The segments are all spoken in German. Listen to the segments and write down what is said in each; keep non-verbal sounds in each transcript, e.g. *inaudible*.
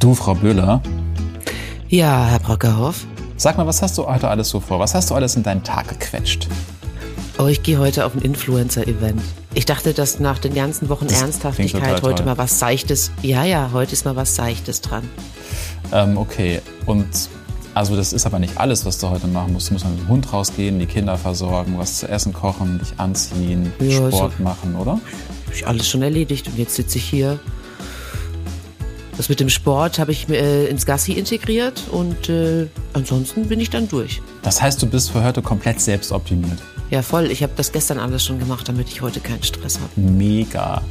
Du, Frau Böhler. Ja, Herr Brockerhoff. Sag mal, was hast du heute alles so vor? Was hast du alles in deinen Tag gequetscht? Oh, ich gehe heute auf ein Influencer-Event. Ich dachte, dass nach den ganzen Wochen Das Ernsthaftigkeit heute toll. mal was Seichtes. Ja, ja, heute ist mal was Seichtes dran. Ähm, okay, und also das ist aber nicht alles, was du heute machen musst. Du musst mit dem Hund rausgehen, die Kinder versorgen, was zu essen kochen, dich anziehen, Ja, Sport so- machen, oder? Hab ich alles schon erledigt und jetzt sitze ich hier. Das mit dem Sport habe ich äh, ins Gassi integriert und äh, ansonsten bin ich dann durch. Das heißt, du bist für heute komplett selbstoptimiert. Ja, voll. Ich habe das gestern alles schon gemacht, damit ich heute keinen Stress habe. Mega.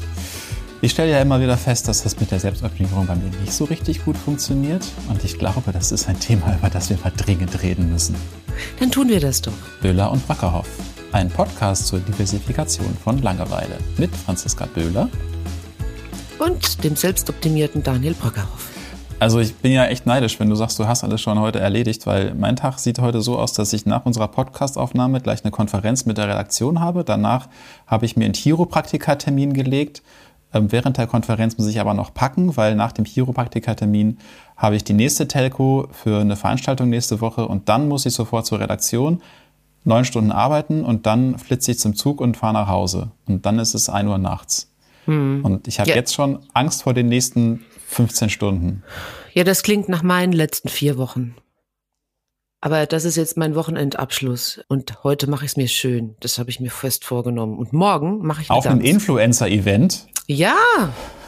Ich stelle ja immer wieder fest, dass das mit der Selbstoptimierung bei mir nicht so richtig gut funktioniert. Und ich glaube, das ist ein Thema, über das wir mal dringend reden müssen. Dann tun wir das doch. Böhler und Wackerhoff. Ein Podcast zur Diversifikation von Langeweile mit Franziska Böhler. Und dem selbstoptimierten Daniel Brockerhoff. Also ich bin ja echt neidisch, wenn du sagst, du hast alles schon heute erledigt, weil mein Tag sieht heute so aus, dass ich nach unserer Podcastaufnahme gleich eine Konferenz mit der Redaktion habe. Danach habe ich mir einen Chiropraktikertermin gelegt. Ähm, Während der Konferenz muss ich aber noch packen, weil nach dem Chiropraktikertermin habe ich die nächste Telco für eine Veranstaltung nächste Woche und dann muss ich sofort zur Redaktion, neun Stunden arbeiten und dann flitze ich zum Zug und fahre nach Hause. Und dann ist es 1 Uhr nachts. Und ich habe Ja. jetzt schon Angst vor den nächsten 15 Stunden. Ja, das klingt nach meinen letzten vier Wochen. Aber das ist jetzt mein Wochenendabschluss. Und heute mache ich es mir schön. Das habe ich mir fest vorgenommen. Und morgen mache ich Auf eine einem. Influencer-Event. Ja,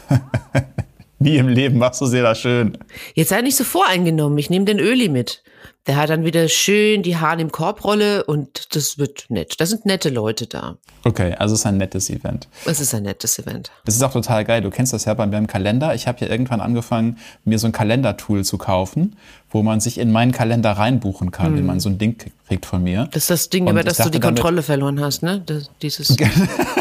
*laughs* Nie im Leben machst du sehr da schön. jetzt sei nicht so voreingenommen. Ich nehme den Öli mit. Der hat dann wieder schön die Haare im Korbrolle und das wird nett. Da sind nette Leute da. Okay, also es ist ein nettes Event. Es ist ein nettes Event. Das ist auch total geil. Du kennst das ja bei mir im Kalender. Ich habe ja irgendwann angefangen, mir so ein Kalendertool zu kaufen, wo man sich in meinen Kalender reinbuchen kann, wenn man so ein Ding kriegt von mir. Das ist das Ding, Und über das du die damit- Kontrolle verloren hast, ne? Das, dieses. *laughs*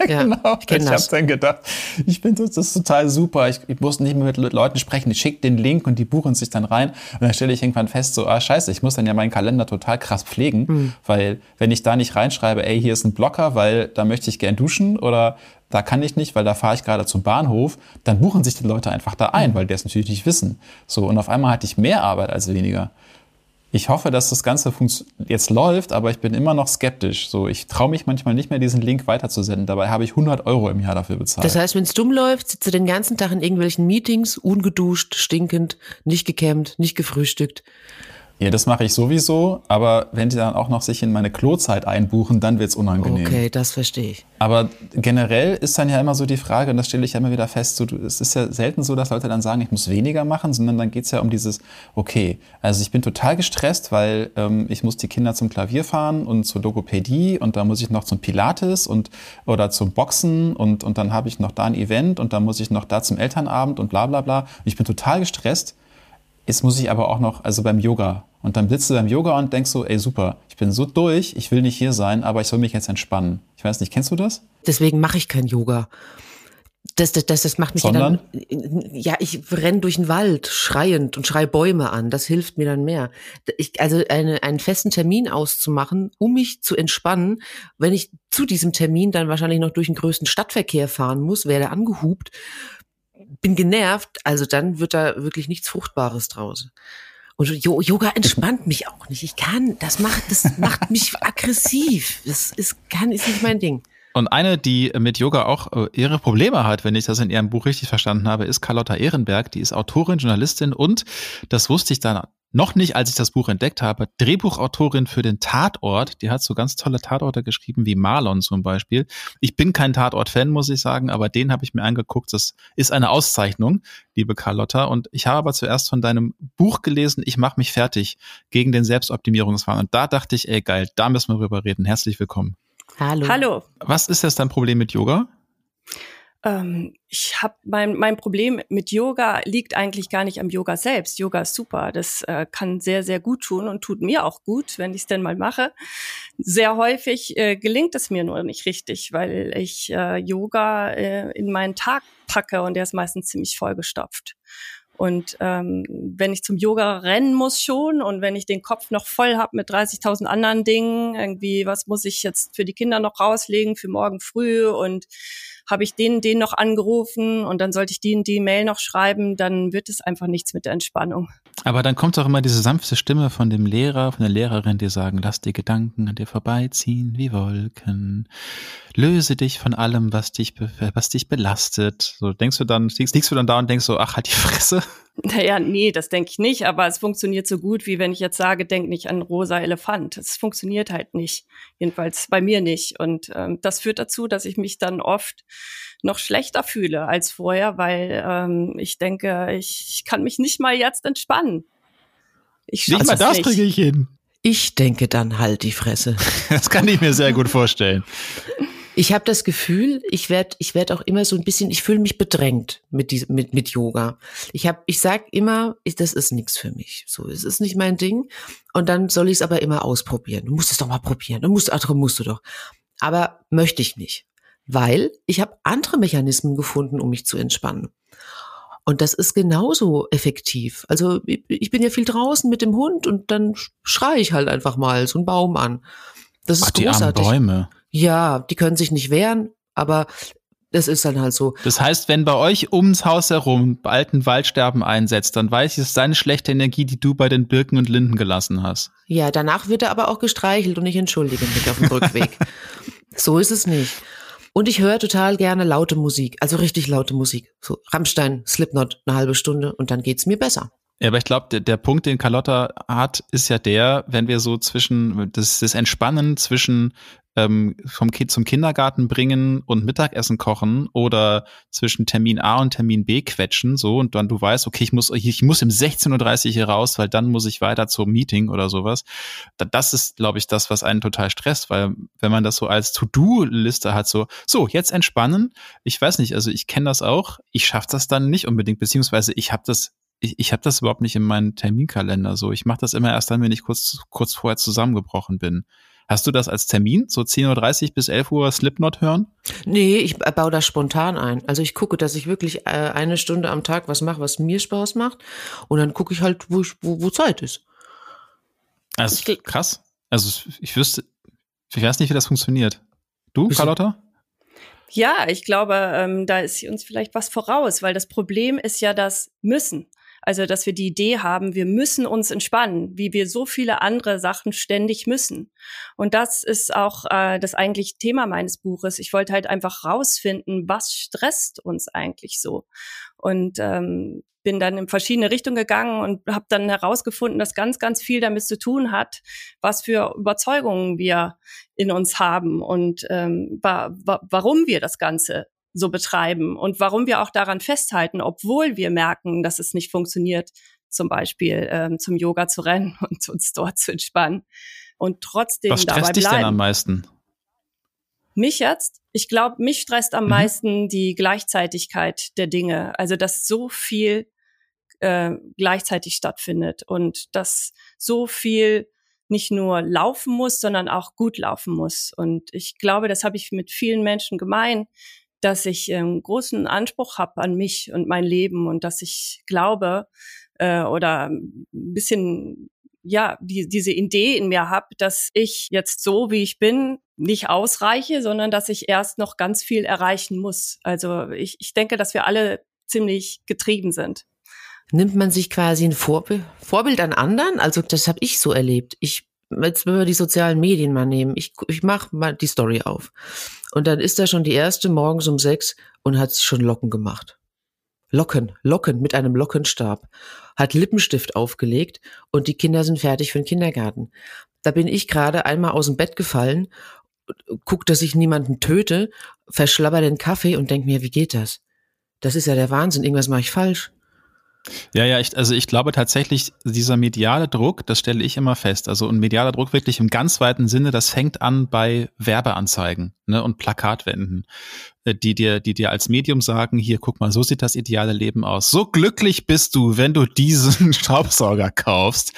*laughs* ja, Genau. ich ich habe dann gedacht, ich finde das, das ist total super. Ich, ich muss nicht mehr mit Le- Leuten sprechen. Ich schicke den Link und die buchen sich dann rein. Und dann stelle ich irgendwann fest, so, ah scheiße, ich muss dann ja meinen Kalender total krass pflegen. Hm. Weil wenn ich da nicht reinschreibe, ey, hier ist ein Blocker, weil da möchte ich gern duschen oder da kann ich nicht, weil da fahre ich gerade zum Bahnhof, dann buchen sich die Leute einfach da ein, weil die es natürlich nicht wissen. So, und auf einmal hatte ich mehr Arbeit als weniger. Ich hoffe, dass das Ganze jetzt läuft, aber ich bin immer noch skeptisch. So, ich traue mich manchmal nicht mehr, diesen Link weiterzusenden. Dabei habe ich 100 Euro im Jahr dafür bezahlt. Das heißt, wenn es dumm läuft, sitzt du den ganzen Tag in irgendwelchen Meetings, ungeduscht, stinkend, nicht gekämmt, nicht gefrühstückt. Ja, das mache ich sowieso, aber wenn die dann auch noch sich in meine Klozeit einbuchen, dann wird's unangenehm. Okay, das verstehe ich. Aber generell ist dann ja immer so die Frage, und das stelle ich ja immer wieder fest, so, es ist ja selten so, dass Leute dann sagen, ich muss weniger machen, sondern dann geht's ja um dieses, okay, also ich bin total gestresst, weil ähm, ich muss die Kinder zum Klavier fahren und zur Logopädie und dann muss ich noch zum Pilates und oder zum Boxen und, und dann habe ich noch da ein Event und dann muss ich noch da zum Elternabend und bla bla bla. Und ich bin total gestresst. Jetzt muss ich aber auch noch, also beim Yoga. Und dann sitzt du beim Yoga und denkst so, ey super, ich bin so durch, ich will nicht hier sein, aber ich soll mich jetzt entspannen. Ich weiß nicht, kennst du das? Deswegen mache ich kein Yoga. Das, das, das, das macht mich ja dann. Ja, ich renn durch den Wald schreiend und schrei Bäume an. Das hilft mir dann mehr. Ich, also eine, einen festen Termin auszumachen, um mich zu entspannen, wenn ich zu diesem Termin dann wahrscheinlich noch durch den größten Stadtverkehr fahren muss, werde angehupt, bin genervt, also dann wird da wirklich nichts Fruchtbares draus. Und Yoga entspannt mich auch nicht. Ich kann, das macht, das macht mich *laughs* aggressiv. Das ist, kann, ist nicht mein Ding. Und eine, die mit Yoga auch äh, ihre Probleme hat, wenn ich das in ihrem Buch richtig verstanden habe, ist Carlotta Ehrenberg. Die ist Autorin, Journalistin und, das wusste ich dann noch nicht, als ich das Buch entdeckt habe, Drehbuchautorin für den Tatort. Die hat so ganz tolle Tatorte geschrieben, wie Marlon zum Beispiel. Ich bin kein Tatort-Fan, muss ich sagen, aber den habe ich mir angeguckt. Das ist eine Auszeichnung, liebe Carlotta. Und ich habe aber zuerst von deinem Buch gelesen, Ich mache mich fertig gegen den Selbstoptimierungswahn. Und da dachte ich, ey geil, da müssen wir drüber reden. Herzlich willkommen. Hallo. Hallo. Was ist jetzt dein Problem mit Yoga? Ähm, ich habe mein mein Problem mit Yoga liegt eigentlich gar nicht am Yoga selbst. Yoga ist super, das äh, kann sehr sehr gut tun und tut mir auch gut, wenn ich es denn mal mache. Sehr häufig äh, gelingt es mir nur nicht richtig, weil ich äh, Yoga äh, in meinen Tag packe und der ist meistens ziemlich vollgestopft. Und ähm, wenn ich zum Yoga rennen muss schon und wenn ich den Kopf noch voll habe mit 30.000 anderen Dingen, irgendwie, was muss ich jetzt für die Kinder noch rauslegen für morgen früh und habe ich den, den noch angerufen und dann sollte ich die, die Mail noch schreiben, dann wird es einfach nichts mit der Entspannung. Aber dann kommt doch immer diese sanfte Stimme von dem Lehrer, von der Lehrerin, die sagen, lass die Gedanken an dir vorbeiziehen wie Wolken. Löse dich von allem, was dich, was dich belastet. So denkst du dann, liegst, liegst du dann da und denkst so, ach, halt die Fresse. *laughs* Naja, nee, das denke ich nicht, aber es funktioniert so gut, wie wenn ich jetzt sage, denk nicht an rosa Elefant. Es funktioniert halt nicht. Jedenfalls bei mir nicht. Und ähm, das führt dazu, dass ich mich dann oft noch schlechter fühle als vorher, weil ähm, ich denke, ich, ich kann mich nicht mal jetzt entspannen. Ich nicht mal das kriege ich hin. Ich denke dann halt die Fresse. *laughs* Das kann ich mir sehr gut vorstellen. Ich habe das Gefühl, ich werde ich werd auch immer so ein bisschen, ich fühle mich bedrängt mit, diesem, mit, mit Yoga. Ich, hab, ich sag immer, ich, das ist nichts für mich. So, es ist nicht mein Ding. Und dann soll ich es aber immer ausprobieren. Du musst es doch mal probieren. Du musst, andere musst du doch. Aber möchte ich nicht weil ich habe andere Mechanismen gefunden, um mich zu entspannen. Und das ist genauso effektiv. Also ich bin ja viel draußen mit dem Hund und dann schreie ich halt einfach mal so einen Baum an. Das ist Ach, die großartig. Armen Bäume. Ja, die können sich nicht wehren, aber das ist dann halt so. Das heißt, wenn bei euch ums Haus herum alten Waldsterben einsetzt, dann weiß ich, es ist deine schlechte Energie, die du bei den Birken und Linden gelassen hast. Ja, danach wird er aber auch gestreichelt und ich entschuldige mich auf dem *laughs* Rückweg. so ist es nicht. Und ich höre total gerne laute Musik, also richtig laute Musik. So Rammstein, Slipknot, eine halbe Stunde und dann geht's mir besser. Ja, aber ich glaube, der, der Punkt, den Carlotta hat, ist ja der, wenn wir so zwischen, das, das Entspannen zwischen ähm, vom Kind zum Kindergarten bringen und Mittagessen kochen oder zwischen Termin A und Termin B quetschen, so, und dann du weißt, okay, ich muss, ich muss um 16.30 Uhr hier raus, weil dann muss ich weiter zum Meeting oder sowas. Das ist, glaube ich, das, was einen total stresst, weil wenn man das so als To-Do-Liste hat, so, so, jetzt entspannen, ich weiß nicht, also ich kenne das auch, ich schaffe das dann nicht unbedingt, beziehungsweise ich habe das ich, ich habe das überhaupt nicht in meinen Terminkalender so. Ich mache das immer erst dann, wenn ich kurz, kurz vorher zusammengebrochen bin. Hast du das als Termin, so 10.30 Uhr bis 11 Uhr Slipknot hören? Nee, ich baue das spontan ein. Also ich gucke, dass ich wirklich äh, eine Stunde am Tag was mache, was mir Spaß macht. Und dann gucke ich halt, wo, ich, wo, wo Zeit ist. Also krass. Also ich wüsste, ich weiß nicht, wie das funktioniert. Du, Carlotta? Ja, ich glaube, ähm, da ist uns vielleicht was voraus, weil das Problem ist ja das Müssen. Also, dass wir die Idee haben, wir müssen uns entspannen, wie wir so viele andere Sachen ständig müssen. Und das ist auch äh, das eigentliche Thema meines Buches. Ich wollte halt einfach rausfinden, was stresst uns eigentlich so. Und ähm, bin dann in verschiedene Richtungen gegangen und habe dann herausgefunden, dass ganz, ganz viel damit zu tun hat, was für Überzeugungen wir in uns haben und ähm, wa wa warum wir das Ganze so betreiben und warum wir auch daran festhalten, obwohl wir merken, dass es nicht funktioniert, zum Beispiel ähm, zum Yoga zu rennen *laughs* und uns dort zu entspannen und trotzdem Was dabei stresst bleiben. dich denn am meisten? Mich jetzt? Ich glaube, mich stresst am mhm. meisten die Gleichzeitigkeit der Dinge. Also, dass so viel äh, gleichzeitig stattfindet und dass so viel nicht nur laufen muss, sondern auch gut laufen muss. Und ich glaube, das habe ich mit vielen Menschen gemein, dass ich einen ähm, großen Anspruch habe an mich und mein Leben und dass ich glaube äh, oder ein bisschen ja die, diese Idee in mir habe, dass ich jetzt so wie ich bin nicht ausreiche, sondern dass ich erst noch ganz viel erreichen muss. Also ich, ich denke, dass wir alle ziemlich getrieben sind. Nimmt man sich quasi ein Vorbild, Vorbild an anderen? Also das habe ich so erlebt. Ich jetzt wenn wir die sozialen Medien mal nehmen, ich, ich mache mal die Story auf. Und dann ist da schon die erste morgens um sechs und hat schon Locken gemacht. Locken, Locken mit einem Lockenstab. Hat Lippenstift aufgelegt und die Kinder sind fertig für den Kindergarten. Da bin ich gerade einmal aus dem Bett gefallen, guck, dass ich niemanden töte, verschlabber den Kaffee und denk mir, wie geht das? Das ist ja der Wahnsinn, irgendwas mache ich falsch. Ja, ja, ich, also ich glaube tatsächlich, dieser mediale Druck, das stelle ich immer fest. Also ein medialer Druck wirklich im ganz weiten Sinne, das fängt an bei Werbeanzeigen ne, und Plakatwänden, äh, die dir, die dir als Medium sagen, hier, guck mal, so sieht das ideale Leben aus. So glücklich bist du, wenn du diesen *laughs* Staubsauger kaufst.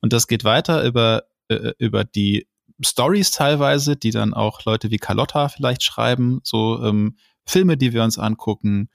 Und das geht weiter über, äh, über die Stories teilweise, die dann auch Leute wie Carlotta vielleicht schreiben, so ähm, Filme, die wir uns angucken,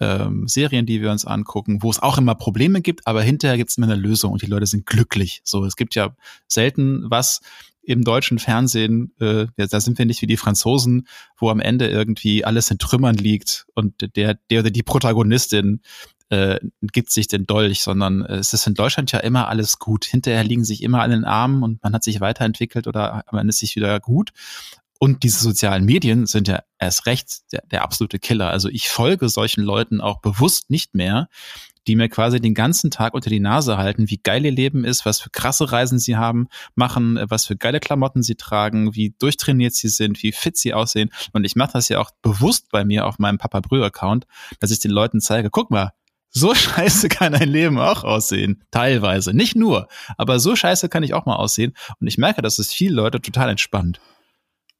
ähm, Serien, die wir uns angucken, wo es auch immer Probleme gibt, aber hinterher gibt es immer eine Lösung und die Leute sind glücklich. So, es gibt ja selten was im deutschen Fernsehen, äh, da sind wir nicht wie die Franzosen, wo am Ende irgendwie alles in Trümmern liegt und der, der oder die Protagonistin äh, gibt sich den Dolch, sondern es ist in Deutschland ja immer alles gut. Hinterher liegen sich immer an den Armen und man hat sich weiterentwickelt oder man ist sich wieder gut. Und diese sozialen Medien sind ja erst recht der, der absolute Killer. Also ich folge solchen Leuten auch bewusst nicht mehr, die mir quasi den ganzen Tag unter die Nase halten, wie geil ihr Leben ist, was für krasse Reisen sie haben, machen, was für geile Klamotten sie tragen, wie durchtrainiert sie sind, wie fit sie aussehen. Und ich mache das ja auch bewusst bei mir auf meinem Papa Brüher Account, dass ich den Leuten zeige, guck mal, so *laughs* scheiße kann ein Leben auch aussehen. Teilweise. Nicht nur. Aber so scheiße kann ich auch mal aussehen. Und ich merke, dass es viele Leute total entspannt.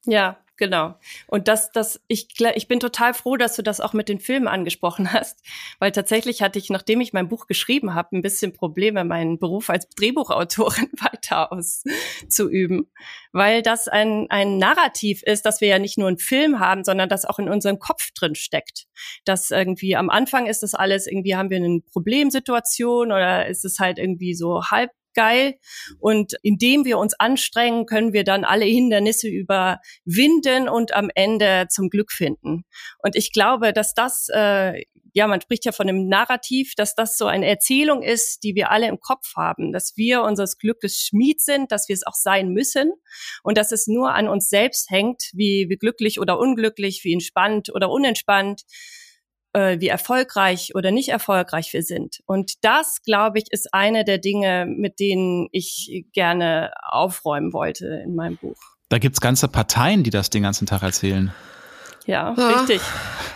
Ja, genau. Und das, das, ich, ich bin total froh, dass du das auch mit den Filmen angesprochen *laughs* hast, weil tatsächlich hatte ich, nachdem ich mein Buch geschrieben habe, ein bisschen Probleme, meinen Beruf als Drehbuchautorin *laughs* weiter auszuüben, weil das ein, ein Narrativ ist, dass wir ja nicht nur einen Film haben, sondern das auch in unserem Kopf drin steckt. Dass irgendwie am Anfang ist das alles irgendwie, haben wir eine Problemsituation oder ist es halt irgendwie so halb geil. Und indem wir uns anstrengen, können wir dann alle Hindernisse überwinden und am Ende zum Glück finden. Und ich glaube, dass das, äh, ja, man spricht ja von einem Narrativ, dass das so eine Erzählung ist, die wir alle im Kopf haben, dass wir unseres Glückes Schmied sind, dass wir es auch sein müssen und dass es nur an uns selbst hängt, wie, wie glücklich oder unglücklich, wie entspannt oder unentspannt äh, wie erfolgreich oder nicht erfolgreich wir sind. Und das, glaube ich, ist eine der Dinge, mit denen ich gerne aufräumen wollte in meinem Buch. Da gibt's ganze Parteien, die das den ganzen Tag erzählen. Ja, ja. richtig.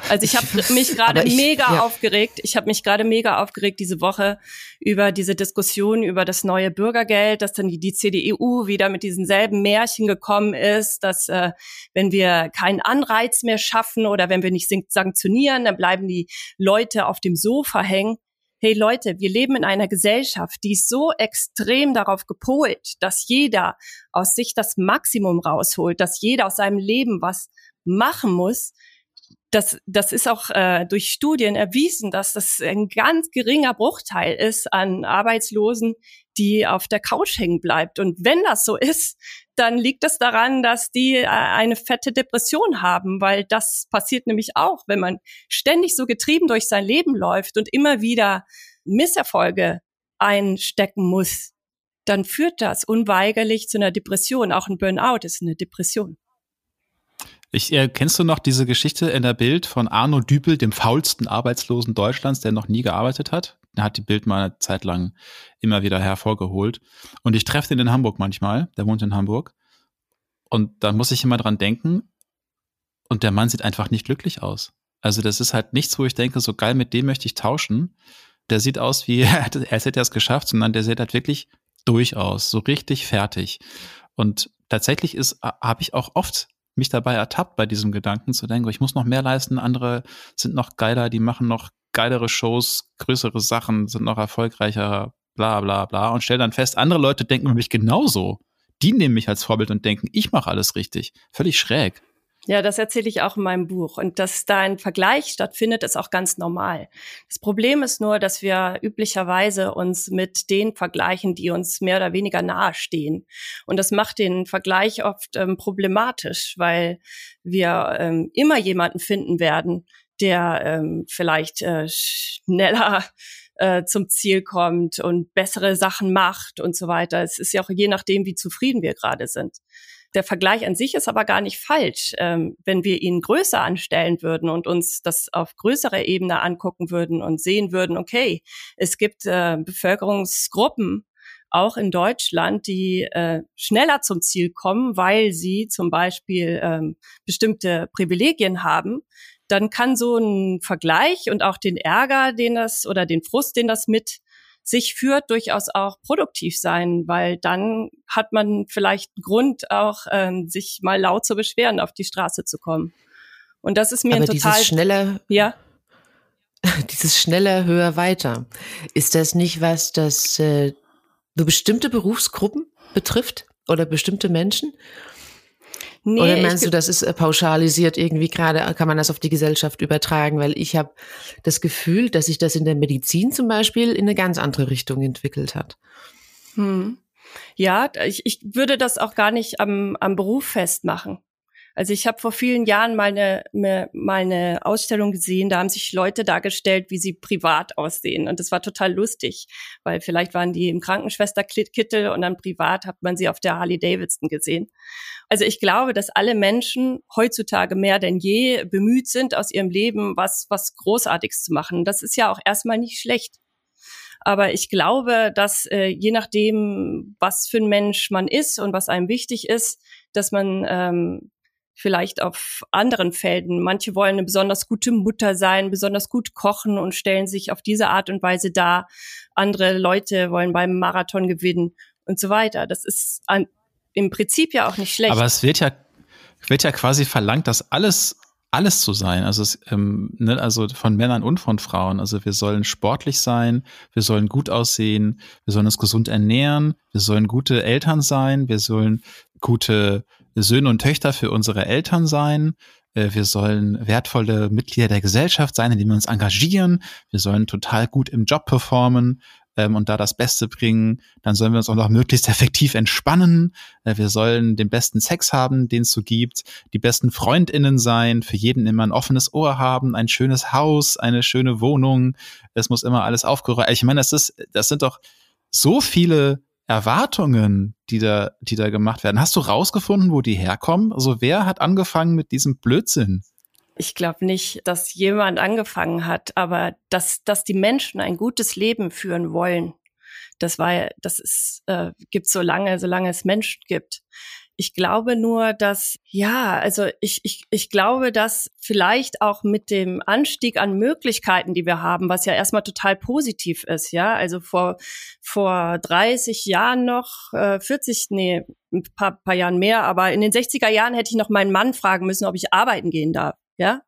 Also ich habe mich gerade mega ja. aufgeregt. Ich habe mich gerade mega aufgeregt diese Woche über diese Diskussion über das neue Bürgergeld, dass dann die, die CDU wieder mit diesen selben Märchen gekommen ist, dass äh, wenn wir keinen Anreiz mehr schaffen oder wenn wir nicht sanktionieren, dann bleiben die Leute auf dem Sofa hängen. Hey Leute, wir leben in einer Gesellschaft, die ist so extrem darauf gepolt, dass jeder aus sich das Maximum rausholt, dass jeder aus seinem Leben was machen muss, das, das ist auch äh, durch Studien erwiesen, dass das ein ganz geringer Bruchteil ist an Arbeitslosen, die auf der Couch hängen bleibt. Und wenn das so ist, dann liegt das daran, dass die äh, eine fette Depression haben, weil das passiert nämlich auch, wenn man ständig so getrieben durch sein Leben läuft und immer wieder Misserfolge einstecken muss, dann führt das unweigerlich zu einer Depression. Auch ein Burnout ist eine Depression. Ich, äh, kennst du noch diese Geschichte in der Bild von Arno Dübel, dem faulsten Arbeitslosen Deutschlands, der noch nie gearbeitet hat? Der hat die Bild mal eine Zeit lang immer wieder hervorgeholt. Und ich treffe den in Hamburg manchmal, der wohnt in Hamburg. Und da muss ich immer dran denken. Und der Mann sieht einfach nicht glücklich aus. Also das ist halt nichts, wo ich denke, so geil, mit dem möchte ich tauschen. Der sieht aus wie, *laughs* als hätte er es geschafft, sondern der sieht halt wirklich durchaus, so richtig fertig. Und tatsächlich ist, habe ich auch oft mich dabei ertappt, bei diesem Gedanken zu denken, ich muss noch mehr leisten, andere sind noch geiler, die machen noch geilere Shows, größere Sachen, sind noch erfolgreicher, bla bla bla und stelle dann fest, andere Leute denken über mich genauso. Die nehmen mich als Vorbild und denken, ich mache alles richtig. Völlig schräg. Ja, das erzähle ich auch in meinem Buch. Und dass da ein Vergleich stattfindet, ist auch ganz normal. Das Problem ist nur, dass wir üblicherweise uns mit den vergleichen, die uns mehr oder weniger nahe stehen. Und das macht den Vergleich oft ähm, problematisch, weil wir ähm, immer jemanden finden werden, der ähm, vielleicht äh, schneller äh, zum Ziel kommt und bessere Sachen macht und so weiter. Es ist ja auch je nachdem, wie zufrieden wir gerade sind. Der Vergleich an sich ist aber gar nicht falsch. Ähm, wenn wir ihn größer anstellen würden und uns das auf größerer Ebene angucken würden und sehen würden, okay, es gibt äh, Bevölkerungsgruppen, auch in Deutschland, die äh, schneller zum Ziel kommen, weil sie zum Beispiel ähm, bestimmte Privilegien haben, dann kann so ein Vergleich und auch den Ärger, den das oder den Frust, den das mit sich führt, durchaus auch produktiv sein, weil dann hat man vielleicht einen Grund, auch ähm, sich mal laut zu beschweren, auf die Straße zu kommen. Und das ist mir Aber ein total dieses schnelle, ja. *laughs* Dieses schneller, höher, weiter. Ist das nicht was, das äh, nur bestimmte Berufsgruppen betrifft oder bestimmte Menschen? Nee, Oder meinst du, das ist äh, pauschalisiert irgendwie gerade, kann man das auf die Gesellschaft übertragen? Weil ich habe das Gefühl, dass sich das in der Medizin zum Beispiel in eine ganz andere Richtung entwickelt hat. Hm. Ja, ich, ich würde das auch gar nicht am, am Beruf festmachen. Also ich habe vor vielen Jahren mal eine, mal eine Ausstellung gesehen, da haben sich Leute dargestellt, wie sie privat aussehen. Und das war total lustig, weil vielleicht waren die im Krankenschwesterkittel und dann privat hat man sie auf der Harley Davidson gesehen. Also ich glaube, dass alle Menschen heutzutage mehr denn je bemüht sind, aus ihrem Leben was, was Großartiges zu machen. Das ist ja auch erstmal nicht schlecht. Aber ich glaube, dass äh, je nachdem, was für ein Mensch man ist und was einem wichtig ist, dass man ähm, vielleicht auf anderen Felden. Manche wollen eine besonders gute Mutter sein, besonders gut kochen und stellen sich auf diese Art und Weise dar. Andere Leute wollen beim Marathon gewinnen und so weiter. Das ist an, im Prinzip ja auch nicht schlecht. Aber es wird ja, wird ja quasi verlangt, dass alles alles zu sein. Also, es, ähm, ne, also von Männern und von Frauen. Also wir sollen sportlich sein, wir sollen gut aussehen, wir sollen uns gesund ernähren, wir sollen gute Eltern sein, wir sollen gute Söhne und Töchter für unsere Eltern sein. Äh, wir sollen wertvolle Mitglieder der Gesellschaft sein, indem wir uns engagieren. Wir sollen total gut im Job performen ähm, und da das Beste bringen. Dann sollen wir uns auch noch möglichst effektiv entspannen. Äh, wir sollen den besten Sex haben, den es so gibt. Die besten Freundinnen sein, für jeden immer ein offenes Ohr haben, ein schönes Haus, eine schöne Wohnung. Es muss immer alles aufgeräumt. Ich meine, das ist, das sind doch so viele Erwartungen, die da, die da gemacht werden. Hast du rausgefunden, wo die herkommen? Also wer hat angefangen mit diesem Blödsinn? Ich glaube nicht, dass jemand angefangen hat, aber dass, dass die Menschen ein gutes Leben führen wollen. Das war, das ist, äh, gibt so lange, solange es Menschen gibt. Ich glaube nur, dass, ja, also ich, ich, ich glaube, dass vielleicht auch mit dem Anstieg an Möglichkeiten, die wir haben, was ja erstmal total positiv ist, ja, also vor, vor 30 Jahren noch, äh, 40, nee, ein paar, paar Jahren mehr, aber in den 60er Jahren hätte ich noch meinen Mann fragen müssen, ob ich arbeiten gehen darf, ja.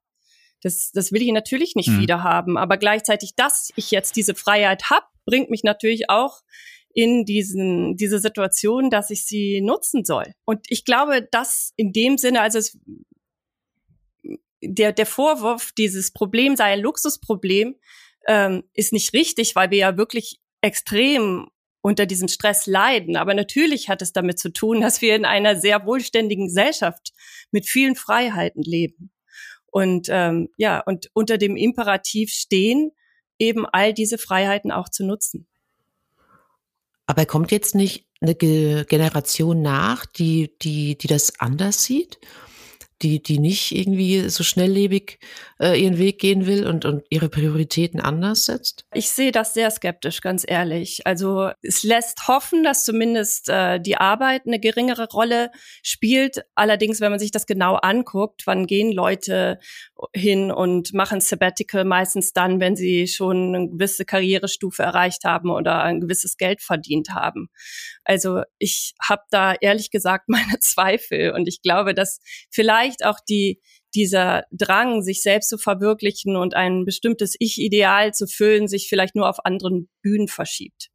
Das, das will ich natürlich nicht mhm. wieder haben, aber gleichzeitig, dass ich jetzt diese Freiheit habe, bringt mich natürlich auch in diesen, diese Situation, dass ich sie nutzen soll. Und ich glaube, dass in dem Sinne, also es, der, der Vorwurf, dieses Problem sei ein Luxusproblem, ähm, ist nicht richtig, weil wir ja wirklich extrem unter diesem Stress leiden. Aber natürlich hat es damit zu tun, dass wir in einer sehr wohlständigen Gesellschaft mit vielen Freiheiten leben. Und ähm, ja, und unter dem Imperativ stehen, eben all diese Freiheiten auch zu nutzen. Aber kommt jetzt nicht eine Generation nach, die, die, die das anders sieht? Die, die nicht irgendwie so schnelllebig äh, ihren Weg gehen will und, und ihre Prioritäten anders setzt? Ich sehe das sehr skeptisch, ganz ehrlich. Also es lässt hoffen, dass zumindest äh, die Arbeit eine geringere Rolle spielt. Allerdings, wenn man sich das genau anguckt, wann gehen Leute hin und machen Sabbatical meistens dann, wenn sie schon eine gewisse Karrierestufe erreicht haben oder ein gewisses Geld verdient haben. Also ich habe da ehrlich gesagt *laughs* meine Zweifel und ich glaube, dass vielleicht auch die dieser Drang, sich selbst zu verwirklichen und ein bestimmtes Ich-Ideal zu füllen, sich vielleicht nur auf anderen Bühnen verschiebt.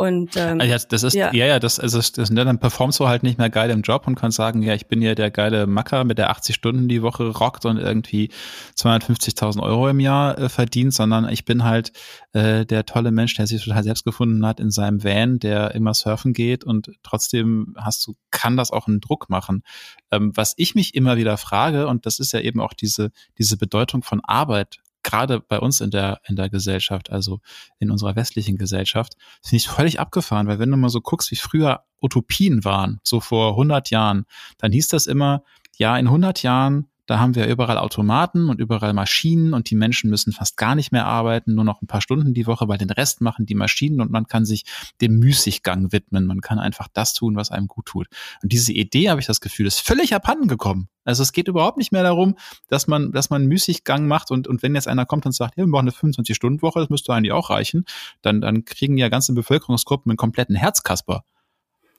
Und ähm, ja, das ist ja, ja, ja das, also das, das, dann performst du halt nicht mehr geil im Job und kannst sagen, ja, ich bin ja der geile Macker, mit der 80 Stunden die Woche rockt und irgendwie 250.000 Euro im Jahr äh, verdient, sondern ich bin halt äh, der tolle Mensch, der sich total selbst gefunden hat in seinem Van, der immer surfen geht und trotzdem hast du, kann das auch einen Druck machen. Ähm, was ich mich immer wieder frage, und das ist ja eben auch diese, diese Bedeutung von Arbeit gerade bei uns in der, in der Gesellschaft, also in unserer westlichen Gesellschaft, finde ich völlig abgefahren, weil wenn du mal so guckst, wie früher Utopien waren, so vor 100 Jahren, dann hieß das immer, ja, in 100 Jahren da haben wir überall Automaten und überall Maschinen und die Menschen müssen fast gar nicht mehr arbeiten, nur noch ein paar Stunden die Woche, weil den Rest machen die Maschinen und man kann sich dem Müßiggang widmen. Man kann einfach das tun, was einem gut tut. Und diese Idee, habe ich das Gefühl, ist völlig abhanden gekommen. Also es geht überhaupt nicht mehr darum, dass man, dass man Müßiggang macht und, und wenn jetzt einer kommt und sagt, ja, wir machen eine 25-Stunden-Woche, das müsste eigentlich auch reichen, dann, dann kriegen ja ganze Bevölkerungsgruppen einen kompletten Herzkasper.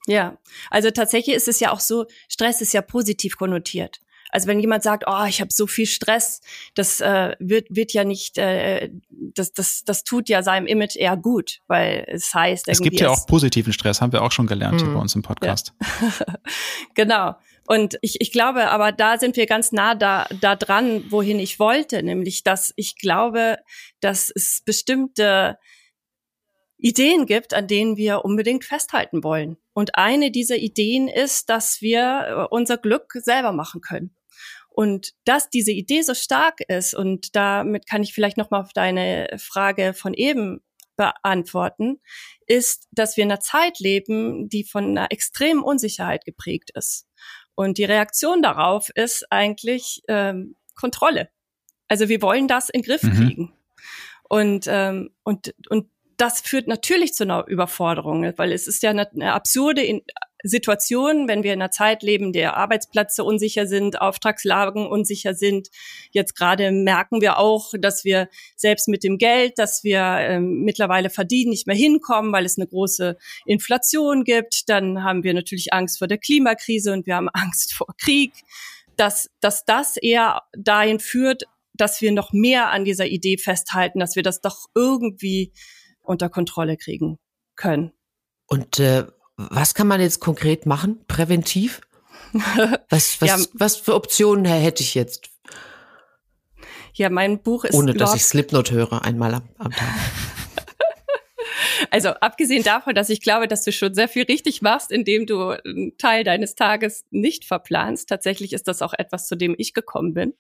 Ja, also tatsächlich ist es ja auch so, Stress ist ja positiv konnotiert. Also wenn jemand sagt, oh, ich habe so viel Stress, das äh, wird, wird ja nicht, äh, das, das, das tut ja seinem Image eher gut, weil es heißt, es gibt ja auch positiven Stress, haben wir auch schon gelernt hier mhm. bei uns im Podcast. Ja. *laughs* genau. Und ich, ich glaube, aber da sind wir ganz nah da, da dran, wohin ich wollte, nämlich dass ich glaube, dass es bestimmte Ideen gibt, an denen wir unbedingt festhalten wollen. Und eine dieser Ideen ist, dass wir äh, unser Glück selber machen können. Und dass diese Idee so stark ist, und damit kann ich vielleicht nochmal auf deine Frage von eben beantworten, ist, dass wir in einer Zeit leben, die von einer extremen Unsicherheit geprägt ist. Und die Reaktion darauf ist eigentlich ähm, Kontrolle. Also wir wollen das in den Griff mhm. kriegen. Und, ähm, und, und das führt natürlich zu einer Überforderung, weil es ist ja eine, eine absurde Situation, wenn wir in einer Zeit leben, der Arbeitsplätze unsicher sind, Auftragslagen unsicher sind. Jetzt gerade merken wir auch, dass wir selbst mit dem Geld, das wir ähm, mittlerweile verdienen, nicht mehr hinkommen, weil es eine große Inflation gibt. Dann haben wir natürlich Angst vor der Klimakrise und wir haben *laughs* Angst vor Krieg. Dass, dass das eher dahin führt, dass wir noch mehr an dieser Idee festhalten, dass wir das doch irgendwie unter Kontrolle kriegen können. Und äh, was kann man jetzt konkret machen, präventiv? Was, *laughs* was, ja, was für Optionen hätte ich jetzt? Ja, mein Buch ist. Ohne dass ich Slipknot höre, einmal am, am Tag. *laughs* Also abgesehen davon, dass ich glaube, dass du schon sehr viel richtig machst, indem du einen Teil deines Tages nicht verplanst. Tatsächlich ist das auch etwas, zu dem ich gekommen bin.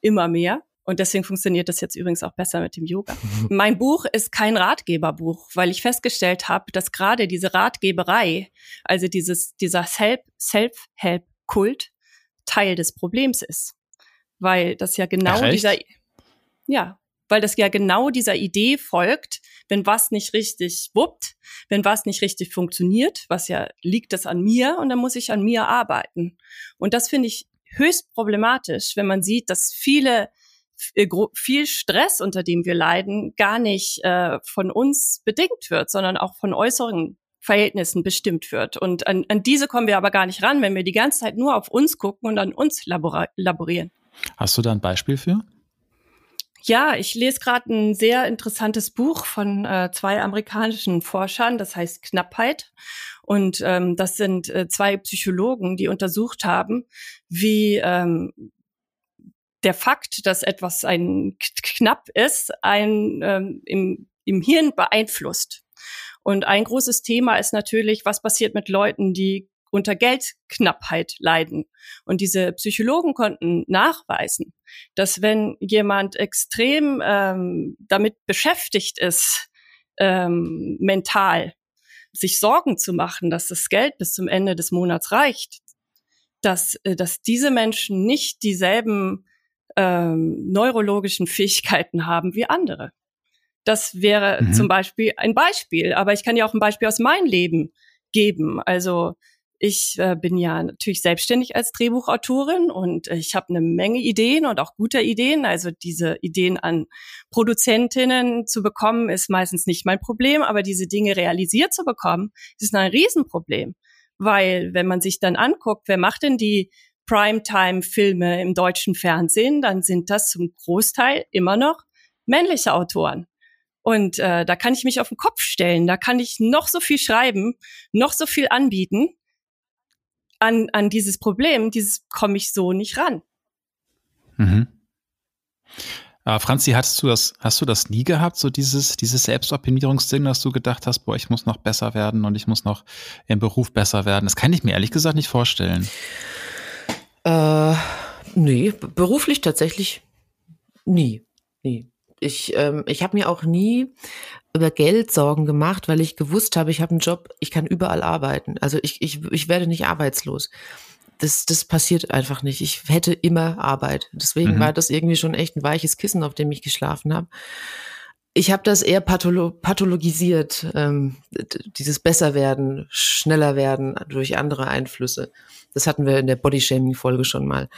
Immer mehr. Und deswegen funktioniert das jetzt übrigens auch besser mit dem Yoga. *laughs* mein Buch ist kein Ratgeberbuch, weil ich festgestellt habe, dass gerade diese Ratgeberei, also dieses, dieser Self-Help-Kult Teil des Problems ist. Weil das ja genau Ach, dieser, ja, weil das ja genau dieser Idee folgt, wenn was nicht richtig wuppt, wenn was nicht richtig funktioniert, was ja liegt das an mir und dann muss ich an mir arbeiten. Und das finde ich höchst problematisch, wenn man sieht, dass viele viel Stress, unter dem wir leiden, gar nicht äh, von uns bedingt wird, sondern auch von äußeren Verhältnissen bestimmt wird. Und an, an diese kommen wir aber gar nicht ran, wenn wir die ganze Zeit nur auf uns gucken und an uns laborieren. Hast du da ein Beispiel für? Ja, ich lese gerade ein sehr interessantes Buch von äh, zwei amerikanischen Forschern, das heißt Knappheit. Und ähm, das sind äh, zwei Psychologen, die untersucht haben, wie ähm, der Fakt, dass etwas ein knapp ist, ein ähm, im, im Hirn beeinflusst. Und ein großes Thema ist natürlich, was passiert mit Leuten, die unter Geldknappheit leiden. Und diese Psychologen konnten nachweisen, dass wenn jemand extrem ähm, damit beschäftigt ist, ähm, mental, sich Sorgen zu machen, dass das Geld bis zum Ende des Monats reicht, dass, äh, dass diese Menschen nicht dieselben ähm, neurologischen Fähigkeiten haben wie andere. Das wäre mhm. zum Beispiel ein Beispiel, aber ich kann ja auch ein Beispiel aus meinem Leben geben. Also ich äh, bin ja natürlich selbstständig als Drehbuchautorin und ich habe eine Menge Ideen und auch gute Ideen. Also diese Ideen an Produzentinnen zu bekommen, ist meistens nicht mein Problem, aber diese Dinge realisiert zu bekommen, ist ein Riesenproblem. Weil wenn man sich dann anguckt, wer macht denn die Primetime-Filme im deutschen Fernsehen, dann sind das zum Großteil immer noch männliche Autoren. Und äh, da kann ich mich auf den Kopf stellen, da kann ich noch so viel schreiben, noch so viel anbieten. An, an dieses Problem, dieses komme ich so nicht ran. Mhm. Aber Franzi, hast du das, hast du das nie gehabt, so dieses, dieses Selbstoptimierungsding, dass du gedacht hast, boah, ich muss noch besser werden und ich muss noch im Beruf besser werden? Das kann ich mir ehrlich gesagt nicht vorstellen. Äh, nee, beruflich tatsächlich nie. Nie. Ich, ähm, ich habe mir auch nie über Geld Sorgen gemacht, weil ich gewusst habe, ich habe einen Job, ich kann überall arbeiten. Also ich, ich, ich werde nicht arbeitslos. Das, das passiert einfach nicht. Ich hätte immer Arbeit. Deswegen mhm. war das irgendwie schon echt ein weiches Kissen, auf dem ich geschlafen habe. Ich habe das eher patholo pathologisiert, ähm, dieses Besserwerden, schneller werden durch andere Einflüsse. Das hatten wir in der Bodyshaming-Folge schon mal.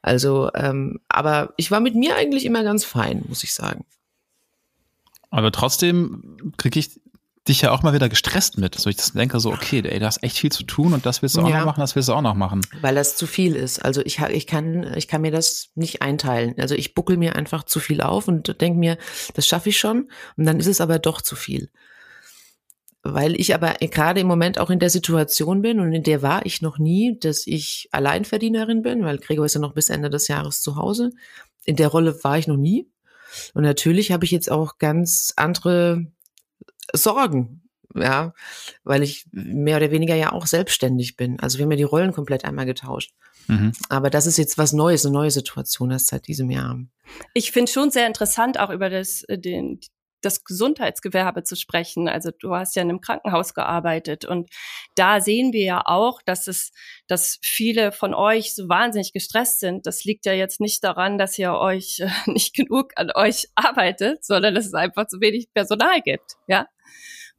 Also, ähm, aber ich war mit mir eigentlich immer ganz fein, muss ich sagen. Aber trotzdem kriege ich dich ja auch mal wieder gestresst mit. So ich denke so, okay, ey, da hast echt viel zu tun und das willst du auch ja, noch machen, das willst du auch noch machen. Weil das zu viel ist. Also ich, ich kann, ich kann mir das nicht einteilen. Also ich buckel mir einfach zu viel auf und denke mir, das schaffe ich schon. Und dann ist es aber doch zu viel weil ich aber gerade im Moment auch in der Situation bin und in der war ich noch nie, dass ich Alleinverdienerin bin, weil Gregor ist ja noch bis Ende des Jahres zu Hause. In der Rolle war ich noch nie. Und natürlich habe ich jetzt auch ganz andere Sorgen, ja, weil ich mehr oder weniger ja auch selbstständig bin. Also wir haben ja die Rollen komplett einmal getauscht. Mhm. Aber das ist jetzt was Neues, eine neue Situation erst seit diesem Jahr. Ich finde schon sehr interessant, auch über das, äh, den, das Gesundheitsgewerbe zu sprechen. Also du hast ja in einem Krankenhaus gearbeitet und da sehen wir ja auch, dass es, dass viele von euch so wahnsinnig gestresst sind. Das liegt ja jetzt nicht daran, dass ihr euch äh, *laughs* nicht genug an euch arbeitet, sondern dass es einfach zu wenig Personal gibt. Ja,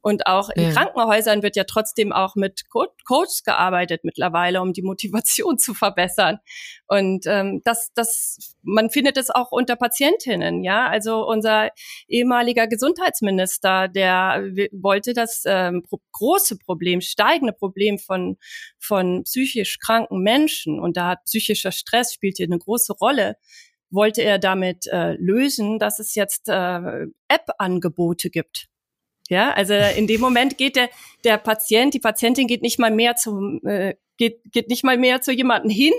und auch in ja. Krankenhäusern wird ja trotzdem auch mit Co Coaches gearbeitet mittlerweile, um die Motivation *laughs* zu verbessern. Und ähm, das, das, man findet es auch unter Patientinnen, ja. Also unser ehemaliger Gesundheitsminister, der wollte das ähm, große Problem, steigende Problem von von psychisch kranken Menschen und da hat psychischer Stress spielt hier eine große Rolle wollte er damit äh, lösen, dass es jetzt äh, App-Angebote gibt ja, also in dem Moment geht der, der Patient, die Patientin geht nicht mal mehr zum, äh, geht, geht nicht mal mehr zu jemandem hin,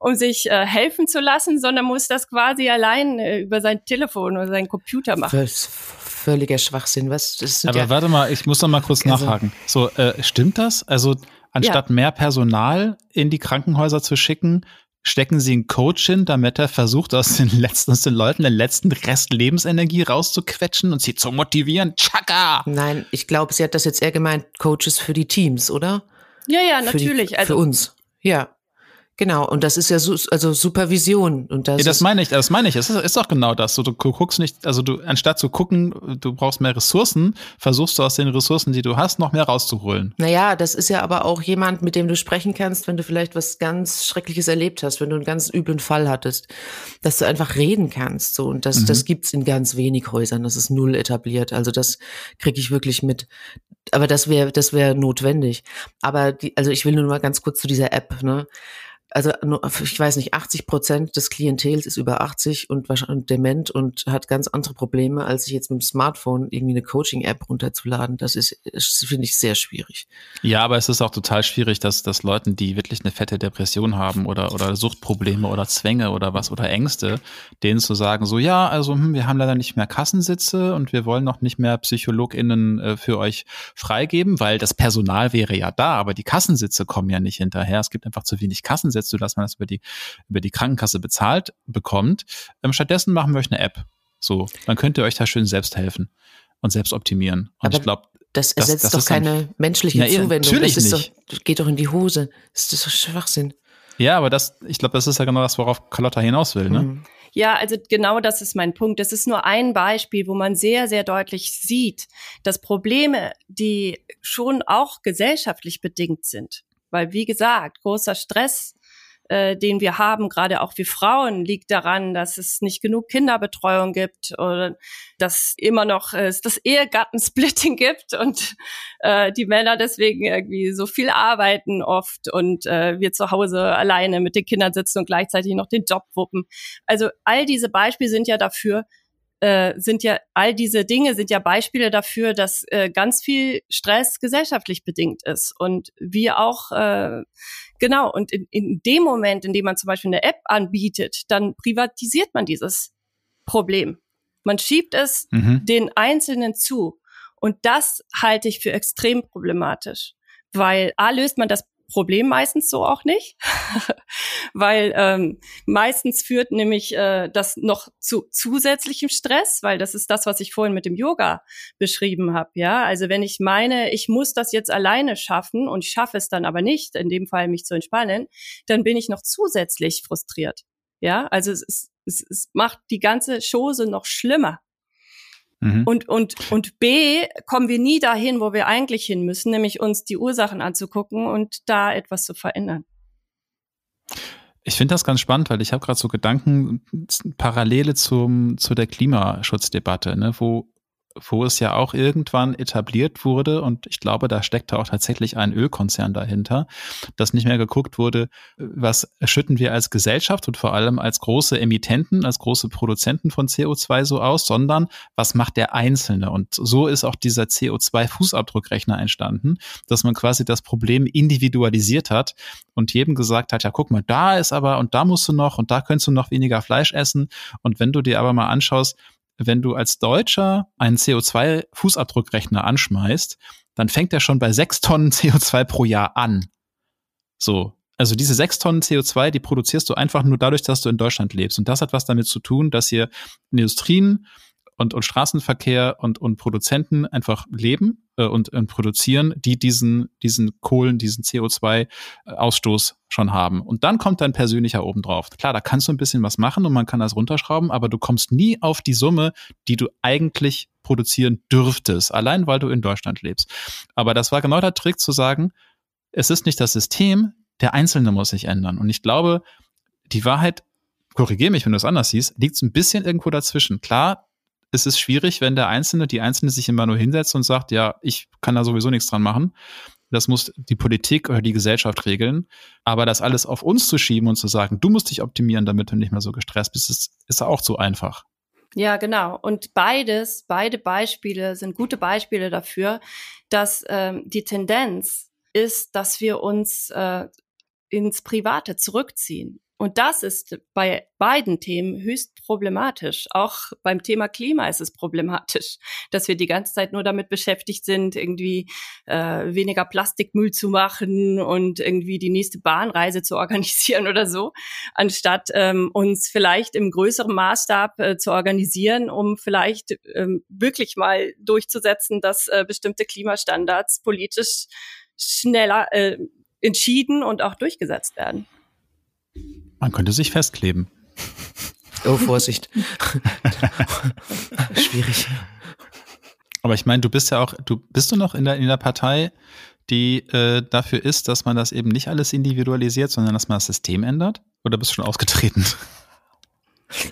um sich äh, helfen zu lassen, sondern muss das quasi allein äh, über sein Telefon oder seinen Computer machen. Das völliger Schwachsinn. Was, das Aber ja, warte mal, ich muss noch mal kurz also, nachhaken. So, äh, stimmt das? Also anstatt ja. mehr Personal in die Krankenhäuser zu schicken, stecken sie einen Coach hin, damit er versucht, aus den *laughs* letzten, aus den Leuten den letzten Rest Lebensenergie rauszuquetschen und sie zu motivieren. Chaka! Nein, ich glaube, sie hat das jetzt eher gemeint, Coaches für die Teams, oder? Ja, ja, natürlich. Für, die, also, für uns. Ja. Genau, und das ist ja so, also Supervision. Und das, ja, das meine ich, das meine ich. Es ist, ist doch genau das. So, du guckst nicht, also du, anstatt zu gucken, du brauchst mehr Ressourcen, versuchst du aus den Ressourcen, die du hast, noch mehr rauszuholen. Naja, das ist ja aber auch jemand, mit dem du sprechen kannst, wenn du vielleicht was ganz Schreckliches erlebt hast, wenn du einen ganz üblen Fall hattest, dass du einfach reden kannst. So, und das, mhm. das gibt's in ganz wenig Häusern. Das ist null etabliert. Also das kriege ich wirklich mit. Aber das wäre, das wäre notwendig. Aber die, also ich will nur mal ganz kurz zu dieser App, ne? Also ich weiß nicht, 80 Prozent des Klientels ist über 80 und wahrscheinlich dement und hat ganz andere Probleme, als sich jetzt mit dem Smartphone irgendwie eine Coaching-App runterzuladen. Das ist, finde ich, sehr schwierig. Ja, aber es ist auch total schwierig, dass, dass Leuten, die wirklich eine fette Depression haben oder, oder Suchtprobleme oder Zwänge oder was oder Ängste, denen zu sagen, so ja, also hm, wir haben leider nicht mehr Kassensitze und wir wollen noch nicht mehr PsychologInnen äh, für euch freigeben, weil das Personal wäre ja da, aber die Kassensitze kommen ja nicht hinterher. Es gibt einfach zu wenig Kassensitze durchsetzt, sodass man das über die, über die Krankenkasse bezahlt bekommt. Ähm, stattdessen machen wir euch eine App. So, dann könnt ihr euch da schön selbst helfen und selbst optimieren. Und Aber ich glaube, das ersetzt das, das doch keine menschliche na, Zuwendung. Natürlich das ist nicht. Doch, geht doch in die Hose. Das ist doch Schwachsinn. Ja, aber das, ich glaube, das ist ja genau das, worauf Carlotta hinaus will, ne? Mhm. Ja, also genau das ist mein Punkt. Das ist nur ein Beispiel, wo man sehr, sehr deutlich sieht, dass Probleme, die schon auch gesellschaftlich bedingt sind, weil wie gesagt, großer Stress äh, den wir haben, gerade auch wie Frauen, liegt daran, dass es nicht genug Kinderbetreuung gibt oder dass immer noch äh, das Ehegattensplitting *laughs* gibt und äh, die Männer deswegen irgendwie so viel arbeiten oft und äh, wir zu Hause alleine mit den Kindern sitzen und gleichzeitig noch den Job wuppen. Also all diese Beispiele sind ja dafür, äh, sind ja all diese Dinge sind ja Beispiele dafür, dass äh, ganz viel Stress gesellschaftlich bedingt ist und wir auch äh, genau und in, in dem Moment, in dem man zum Beispiel eine App anbietet, dann privatisiert man dieses Problem. Man schiebt es mhm. den Einzelnen zu und das halte ich für extrem problematisch, weil a löst man das Problem meistens so auch nicht, *laughs* weil ähm, meistens führt nämlich äh, das noch zu zusätzlichem Stress, weil das ist das, was ich vorhin mit dem Yoga beschrieben habe. Ja, also wenn ich meine, ich muss das jetzt alleine schaffen und schaffe es dann aber nicht, in dem Fall mich zu entspannen, dann bin ich noch zusätzlich frustriert. Ja, also es, es, es macht die ganze Chose noch schlimmer. Mhm. Und, und, und B, kommen wir nie dahin, wo wir eigentlich hin müssen, nämlich uns die Ursachen anzugucken und da etwas zu verändern. Ich finde das ganz spannend, weil ich habe gerade so Gedanken, Parallele zum, zu der Klimaschutzdebatte, ne, wo wo es ja auch irgendwann etabliert wurde, und ich glaube, da steckte auch tatsächlich ein Ölkonzern dahinter, dass nicht mehr geguckt wurde, was schütten wir als Gesellschaft und vor allem als große Emittenten, als große Produzenten von CO2 so aus, sondern was macht der Einzelne? Und so ist auch dieser CO2-Fußabdruckrechner entstanden, dass man quasi das Problem individualisiert hat und jedem gesagt hat, ja, guck mal, da ist aber und da musst du noch und da könntest du noch weniger Fleisch essen. Und wenn du dir aber mal anschaust, wenn du als Deutscher einen CO2-Fußabdruckrechner anschmeißt, dann fängt er schon bei sechs Tonnen CO2 pro Jahr an. So. Also diese sechs Tonnen CO2, die produzierst du einfach nur dadurch, dass du in Deutschland lebst. Und das hat was damit zu tun, dass hier Industrien und, und Straßenverkehr und, und Produzenten einfach leben äh, und, und produzieren, die diesen, diesen Kohlen, diesen CO2-Ausstoß schon haben. Und dann kommt dein persönlicher obendrauf. Klar, da kannst du ein bisschen was machen und man kann das runterschrauben, aber du kommst nie auf die Summe, die du eigentlich produzieren dürftest, allein weil du in Deutschland lebst. Aber das war genau der Trick zu sagen, es ist nicht das System, der Einzelne muss sich ändern. Und ich glaube, die Wahrheit, korrigiere mich, wenn du es anders siehst, liegt ein bisschen irgendwo dazwischen. Klar, es ist schwierig, wenn der Einzelne, die Einzelne sich immer nur hinsetzt und sagt, ja, ich kann da sowieso nichts dran machen. Das muss die Politik oder die Gesellschaft regeln. Aber das alles auf uns zu schieben und zu sagen, du musst dich optimieren, damit du nicht mehr so gestresst bist, ist, ist auch zu einfach. Ja, genau. Und beides, beide Beispiele sind gute Beispiele dafür, dass ähm, die Tendenz ist, dass wir uns äh, ins Private zurückziehen. Und das ist bei beiden Themen höchst problematisch. Auch beim Thema Klima ist es problematisch, *laughs* dass wir die ganze Zeit nur damit beschäftigt sind, irgendwie äh, weniger Plastikmüll zu machen und irgendwie die nächste Bahnreise zu organisieren *laughs* oder so, anstatt ähm, uns vielleicht im größeren Maßstab äh, zu organisieren, um vielleicht ähm, wirklich mal durchzusetzen, dass äh, bestimmte Klimastandards politisch schneller äh, entschieden und auch durchgesetzt werden. Man könnte sich festkleben. *laughs* Oh, Vorsicht. *laughs* Schwierig. Aber ich meine, du bist ja auch, du bist du noch in der, in der Partei, die äh, dafür ist, dass man das eben nicht alles individualisiert, sondern dass man das System ändert? Oder bist du schon ausgetreten? *laughs*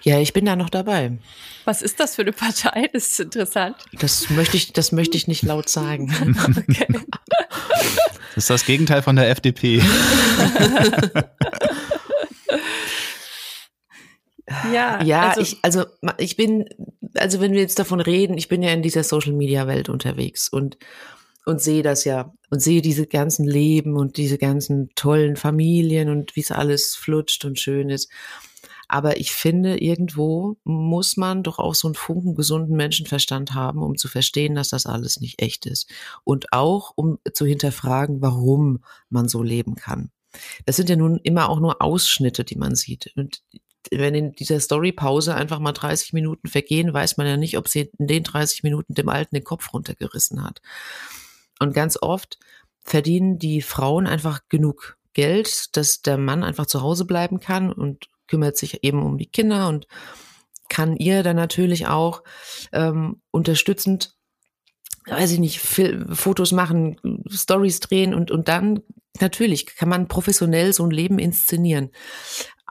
Ja, ich bin da noch dabei. Was ist das für eine Partei? Das ist interessant. Das möchte ich, das möchte ich nicht laut sagen. okay. Das ist das Gegenteil von der FDP. Ja, ja also, ich, also ich bin, also wenn wir jetzt davon reden, ich bin ja in dieser Social Media Welt unterwegs und und sehe das ja und sehe diese ganzen Leben und diese ganzen tollen Familien und wie es alles flutscht und schön ist. Aber ich finde, irgendwo muss man doch auch so einen Funken gesunden Menschenverstand haben, um zu verstehen, dass das alles nicht echt ist. Und auch, um zu hinterfragen, warum man so leben kann. Das sind ja nun immer auch nur Ausschnitte, die man sieht. Und wenn in dieser Storypause einfach mal 30 Minuten vergehen, weiß man ja nicht, ob sie in den 30 Minuten dem Alten den Kopf runtergerissen hat. Und ganz oft verdienen die Frauen einfach genug Geld, dass der Mann einfach zu Hause bleiben kann und kümmert sich eben um die Kinder und kann ihr dann natürlich auch ähm, unterstützend, weiß ich nicht, Fotos machen, Stories drehen und, und dann natürlich kann man professionell so ein Leben inszenieren.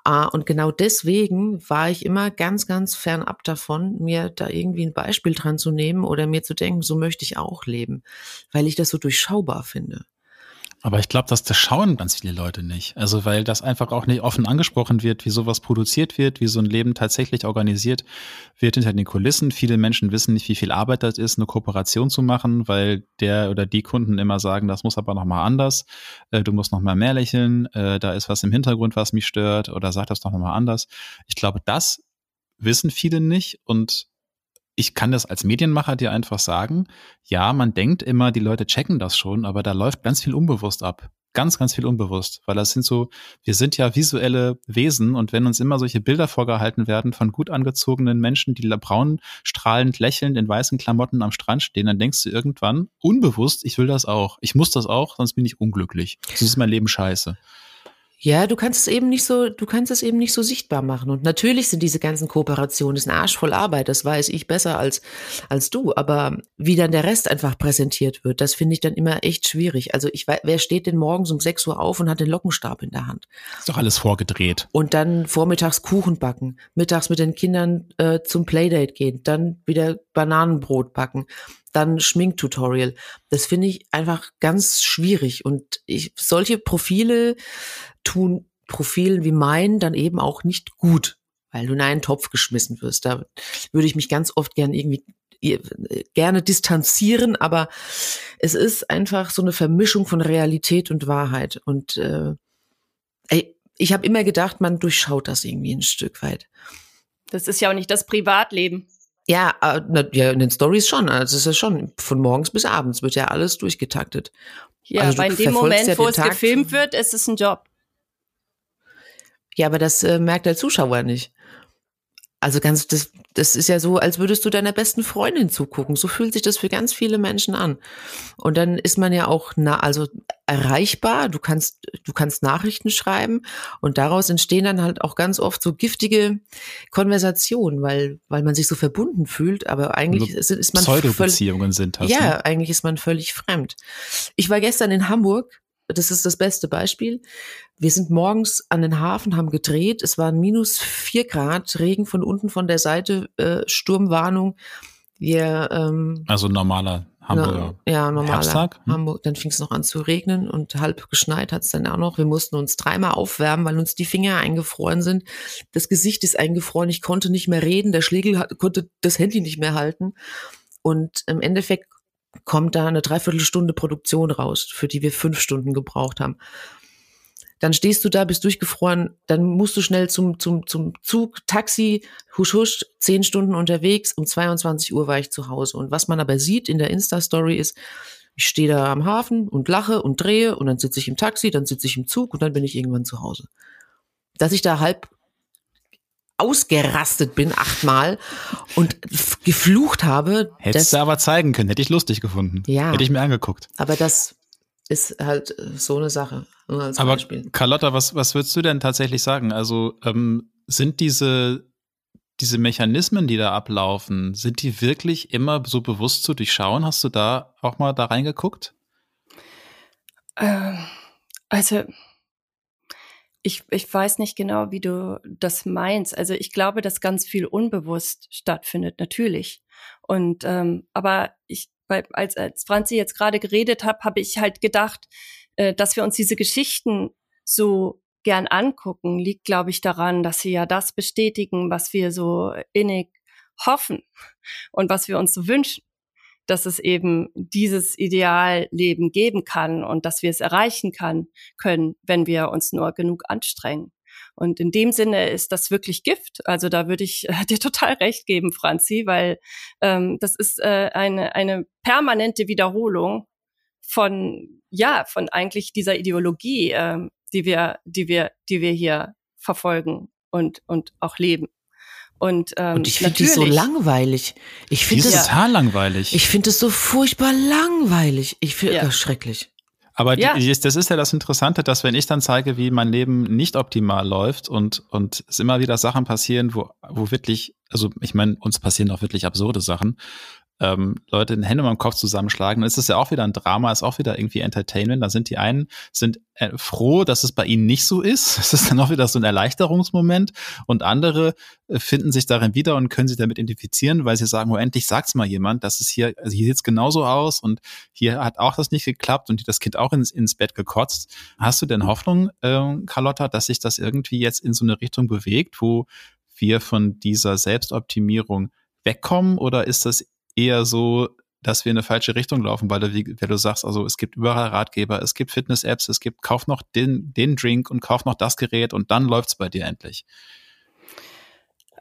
Ah, und genau deswegen war ich immer ganz, ganz fernab davon, mir da irgendwie ein Beispiel dran zu nehmen oder mir zu denken, so möchte ich auch leben, weil ich das so durchschaubar finde. Aber ich glaube, dass das schauen ganz viele Leute nicht. Also weil das einfach auch nicht offen angesprochen wird, wie sowas produziert wird, wie so ein Leben tatsächlich organisiert wird hinter den Kulissen. Viele Menschen wissen nicht, wie viel Arbeit das ist, eine Kooperation zu machen, weil der oder die Kunden immer sagen, das muss aber noch mal anders. Äh, du musst noch mal mehr lächeln. Äh, da ist was im Hintergrund, was mich stört. Oder sag das doch noch mal anders. Ich glaube, das wissen viele nicht und ich kann das als Medienmacher dir einfach sagen, ja, man denkt immer, die Leute checken das schon, aber da läuft ganz viel unbewusst ab. Ganz, ganz viel unbewusst, weil das sind so, wir sind ja visuelle Wesen und wenn uns immer solche Bilder vorgehalten werden von gut angezogenen Menschen, die braun strahlend lächelnd in weißen Klamotten am Strand stehen, dann denkst du irgendwann unbewusst, ich will das auch. Ich muss das auch, sonst bin ich unglücklich. Das ist mein Leben scheiße. Ja, du kannst es eben nicht so, du kannst es eben nicht so sichtbar machen. Und natürlich sind diese ganzen Kooperationen, das ist ein Arsch voll Arbeit, das weiß ich besser als, als du. Aber wie dann der Rest einfach präsentiert wird, das finde ich dann immer echt schwierig. Also ich weiß, wer steht denn morgens um 6 Uhr auf und hat den Lockenstab in der Hand? Ist doch alles vorgedreht. Und dann vormittags Kuchen backen, mittags mit den Kindern äh, zum Playdate gehen, dann wieder Bananenbrot backen dann Schminktutorial. Das finde ich einfach ganz schwierig. Und ich, solche Profile tun Profilen wie mein dann eben auch nicht gut, weil du in einen Topf geschmissen wirst. Da würde ich mich ganz oft gern irgendwie gerne distanzieren, aber es ist einfach so eine Vermischung von Realität und Wahrheit. Und äh, ich habe immer gedacht, man durchschaut das irgendwie ein Stück weit. Das ist ja auch nicht das Privatleben. Ja, äh, ja, in den Stories schon. Also es ist ja schon von morgens bis abends wird ja alles durchgetaktet. Ja, also weil in dem Moment, ja wo es Tag gefilmt wird, ist es ein Job. Ja, aber das äh, merkt der Zuschauer nicht. Also ganz, das, das ist ja so, als würdest du deiner besten Freundin zugucken. So fühlt sich das für ganz viele Menschen an. Und dann ist man ja auch na, also erreichbar. Du kannst, du kannst Nachrichten schreiben und daraus entstehen dann halt auch ganz oft so giftige Konversationen, weil, weil man sich so verbunden fühlt. Aber eigentlich ist, ist man Pseudo-Beziehungen sind das. Ja, ne? eigentlich ist man völlig fremd. Ich war gestern in Hamburg das ist das beste Beispiel. Wir sind morgens an den Hafen, haben gedreht. Es waren minus vier Grad, Regen von unten von der Seite, äh, Sturmwarnung. Wir, ähm, also normaler Hamburger na, ja, normaler Herbsttag. Hm? Hamburg. Dann fing es noch an zu regnen und halb geschneit hat es dann auch noch. Wir mussten uns dreimal aufwärmen, weil uns die Finger eingefroren sind. Das Gesicht ist eingefroren. Ich konnte nicht mehr reden. Der Schlegel hat, konnte das Handy nicht mehr halten. Und im Endeffekt kommt da eine Dreiviertelstunde Produktion raus, für die wir fünf Stunden gebraucht haben. Dann stehst du da, bist durchgefroren, dann musst du schnell zum, zum, zum Zug, Taxi, husch, husch, zehn Stunden unterwegs, um 22 Uhr war ich zu Hause. Und was man aber sieht in der Insta-Story ist, ich stehe da am Hafen und lache und drehe und dann sitze ich im Taxi, dann sitze ich im Zug und dann bin ich irgendwann zu Hause. Dass ich da halb ausgerastet bin achtmal und geflucht habe. Hättest du aber zeigen können, hätte ich lustig gefunden. Ja. Hätte ich mir angeguckt. Aber das ist halt äh, so eine Sache. aber Beispiel. Carlotta, was, was würdest du denn tatsächlich sagen? Also ähm, sind diese, diese Mechanismen, die da ablaufen, sind die wirklich immer so bewusst zu durchschauen? Hast du da auch mal da reingeguckt? Ähm, also ich, ich weiß nicht genau, wie du das meinst. Also ich glaube, dass ganz viel unbewusst stattfindet, natürlich. Und ähm, aber ich, bei, als, als Franzi jetzt gerade geredet hat, habe ich halt gedacht, äh, dass wir uns diese Geschichten so gern angucken, liegt, glaube ich, daran, dass sie ja das bestätigen, was wir so innig hoffen und was wir uns so wünschen dass es eben dieses Idealleben geben kann und dass wir es erreichen kann, können, wenn wir uns nur genug anstrengen. Und in dem Sinne ist das wirklich Gift. Also da würde ich äh, *laughs* dir total recht geben, Franzi, weil ähm, das ist äh, eine, eine permanente Wiederholung von, ja, von eigentlich dieser Ideologie, äh, die wir, die wir, die wir hier verfolgen und, und auch leben. Und, ähm, und ich finde die so langweilig. Ich finde das total langweilig. Ich finde es so furchtbar langweilig. Ich finde ja. das schrecklich. Aber ja. die, das ist ja das Interessante, dass wenn ich dann zeige, wie mein Leben nicht optimal läuft und, und es immer wieder Sachen passieren, wo, wo wirklich, also ich meine, uns passieren auch wirklich absurde Sachen, ähm, Leute den Hände im Kopf zusammenschlagen, dann ist es ja auch wieder ein Drama, ist auch wieder irgendwie Entertainment. Da sind die einen sind äh, froh, dass es bei ihnen nicht so ist. *laughs* Es ist dann auch wieder so ein Erleichterungsmoment und andere äh, finden sich darin wieder und können sich damit identifizieren, weil sie sagen, oh, endlich sagt's mal jemand, dass es hier, also hier sieht's genauso aus und hier hat auch das nicht geklappt und das Kind auch ins, ins Bett gekotzt. Hast du denn Hoffnung, äh, Carlotta, dass sich das irgendwie jetzt in so eine Richtung bewegt, wo wir von dieser Selbstoptimierung wegkommen oder ist das eher so, dass wir in eine falsche Richtung laufen, weil du, wie, wie du sagst, also es gibt überall Ratgeber, es gibt Fitness-Apps, es gibt, kauf noch den, den Drink und kauf noch das Gerät und dann läuft's bei dir endlich.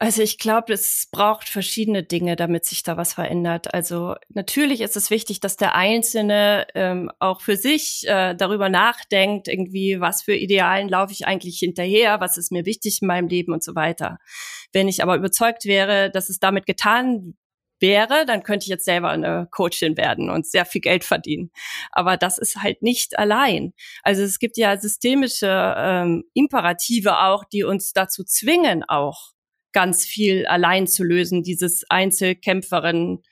Also ich glaube, es braucht verschiedene Dinge, damit sich da was verändert. Also natürlich ist es wichtig, dass der Einzelne ähm, auch für sich äh, darüber nachdenkt, irgendwie, was für Idealen laufe ich eigentlich hinterher, was ist mir wichtig in meinem Leben und so weiter. Wenn ich aber überzeugt wäre, dass es damit getan wäre, dann könnte ich jetzt selber eine Coachin werden und sehr viel Geld verdienen. Aber das ist halt nicht allein. Also es gibt ja systemische ähm, Imperative auch, die uns dazu zwingen, auch ganz viel allein zu lösen, dieses Einzelkämpferin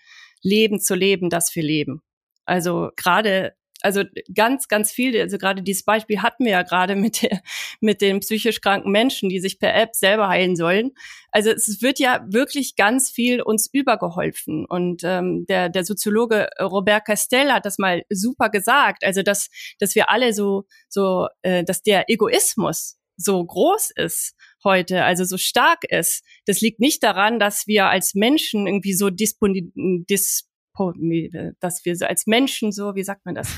Leben zu leben, das wir leben. Also gerade also ganz, ganz viel, also gerade dieses Beispiel hatten wir ja gerade mit, der, mit den psychisch kranken Menschen, die sich per App selber heilen sollen. Also es wird ja wirklich ganz viel uns übergeholfen. Und ähm, der, der Soziologe Robert Castell hat das mal super gesagt. Also dass, dass wir alle so, so, äh, dass der Egoismus so groß ist heute, also so stark ist, das liegt nicht daran, dass wir als Menschen irgendwie so disponi dis dass wir so als Menschen so, wie sagt man das?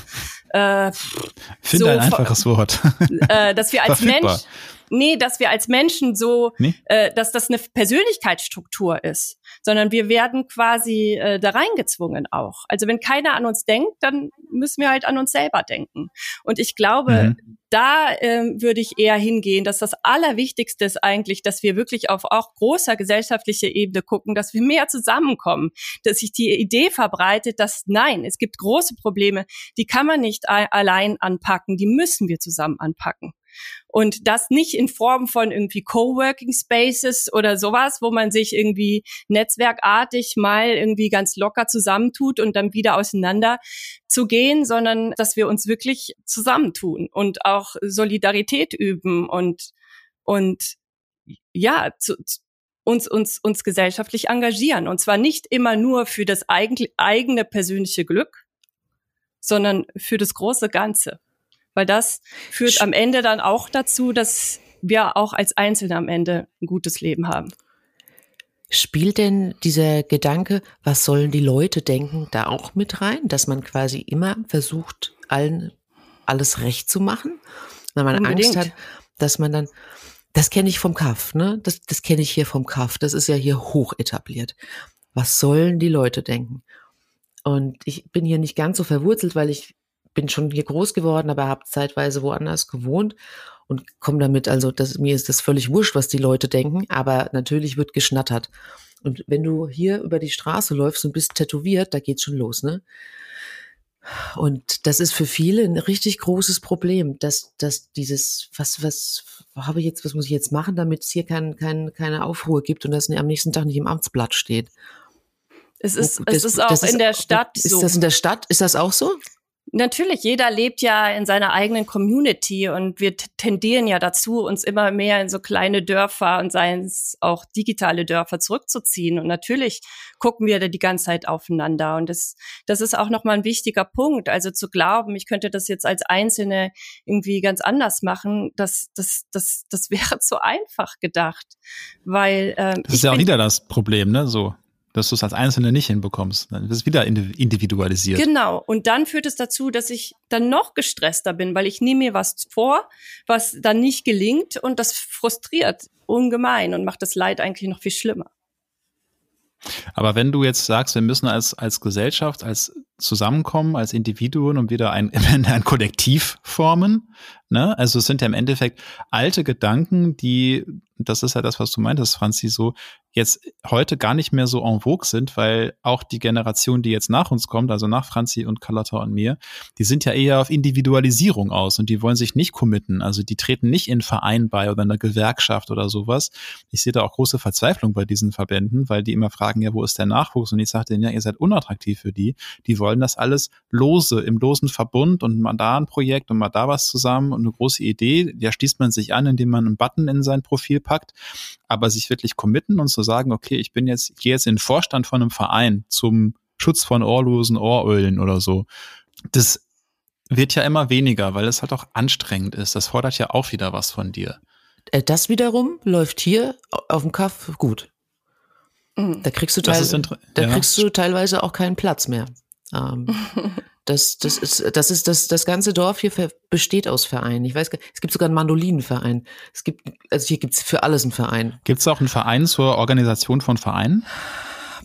Äh, Finde so, ein einfaches Wort. Äh, dass wir *laughs* als Mensch nee, dass wir als Menschen so, nee? äh, dass das eine Persönlichkeitsstruktur ist, sondern wir werden quasi äh, da reingezwungen auch. Also wenn keiner an uns denkt, dann müssen wir halt an uns selber denken. Und ich glaube, mhm. da ähm, würde ich eher hingehen, dass das Allerwichtigste ist eigentlich, dass wir wirklich auf auch großer gesellschaftlicher Ebene gucken, dass wir mehr zusammenkommen, dass sich die Idee verbreitet, dass nein, es gibt große Probleme, die kann man nicht allein anpacken, die müssen wir zusammen anpacken. Und das nicht in Form von irgendwie Coworking Spaces oder sowas, wo man sich irgendwie netzwerkartig mal irgendwie ganz locker zusammentut und dann wieder auseinander zu gehen, sondern dass wir uns wirklich zusammentun und auch Solidarität üben und, und ja, zu, uns, uns, uns gesellschaftlich engagieren. Und zwar nicht immer nur für das eigene persönliche Glück, sondern für das große Ganze. Weil das führt am Ende dann auch dazu, dass wir auch als Einzelne am Ende ein gutes Leben haben. Spielt denn dieser Gedanke, was sollen die Leute denken, da auch mit rein, dass man quasi immer versucht, allen alles recht zu machen, weil man Unbedingt. Angst hat, dass man dann, das kenne ich vom Kaff, ne? Das, das kenne ich hier vom Kaff. Das ist ja hier hoch etabliert. Was sollen die Leute denken? Und ich bin hier nicht ganz so verwurzelt, weil ich bin schon hier groß geworden, aber habe zeitweise woanders gewohnt und komme damit, also das, mir ist das völlig wurscht, was die Leute denken, aber natürlich wird geschnattert. Und wenn du hier über die Straße läufst und bist tätowiert, da geht's schon los, ne? Und das ist für viele ein richtig großes Problem, dass, dass dieses, was, was habe ich jetzt, was muss ich jetzt machen, damit es hier kein, kein, keine Aufruhr gibt und das am nächsten Tag nicht im Amtsblatt steht. Es ist, das, es ist auch in ist, der Stadt so. Ist das in der Stadt? Ist das auch so? Natürlich, jeder lebt ja in seiner eigenen Community und wir tendieren ja dazu, uns immer mehr in so kleine Dörfer und seien es auch digitale Dörfer zurückzuziehen. Und natürlich gucken wir da die ganze Zeit aufeinander. Und das, das ist auch nochmal ein wichtiger Punkt. Also zu glauben, ich könnte das jetzt als Einzelne irgendwie ganz anders machen, das, das, das, das *laughs* wäre zu einfach gedacht. Weil ähm, Das ist ja auch wieder das Problem, ne? So dass du es als Einzelne nicht hinbekommst. Dann wird es wieder individualisiert. Genau. Und dann führt es dazu, dass ich dann noch gestresster bin, weil ich nehme mir was vor, was dann nicht gelingt und das frustriert ungemein und macht das Leid eigentlich noch viel schlimmer. Aber wenn du jetzt sagst, wir müssen als, als Gesellschaft, als zusammenkommen, als Individuen und wieder ein, *laughs* ein Kollektiv formen, ne? Also es sind ja im Endeffekt alte Gedanken, die, das ist ja das, was du meintest, Franzi, so, jetzt heute gar nicht mehr so en vogue sind, weil auch die Generation, die jetzt nach uns kommt, also nach Franzi und Carlotta und mir, die sind ja eher auf Individualisierung aus und die wollen sich nicht committen. Also die treten nicht in Verein bei oder in einer Gewerkschaft oder sowas. Ich sehe da auch große Verzweiflung bei diesen Verbänden, weil die immer fragen, ja, wo ist der Nachwuchs? Und ich sage denen, ja, ihr seid unattraktiv für die. Die wollen das alles lose, im losen Verbund und mal da ein Projekt und mal da was zusammen und eine große Idee. Da schließt man sich an, indem man einen Button in sein Profil packt. Aber sich wirklich committen und so zu sagen, okay, ich bin jetzt, ich gehe jetzt in den Vorstand von einem Verein zum Schutz von ohrlosen Ohrölen oder so. Das wird ja immer weniger, weil es halt auch anstrengend ist. Das fordert ja auch wieder was von dir. Äh, das wiederum läuft hier auf dem Kaff gut. Mhm. Da kriegst du, teil da ja. kriegst du teilweise auch keinen Platz mehr. Ähm, *laughs* das, das ist, das ist, das, das ganze Dorf hier besteht aus Vereinen. Ich weiß, es gibt sogar einen Mandolinenverein. Es gibt, also hier gibt's für alles einen Verein. Gibt es auch einen Verein zur Organisation von Vereinen?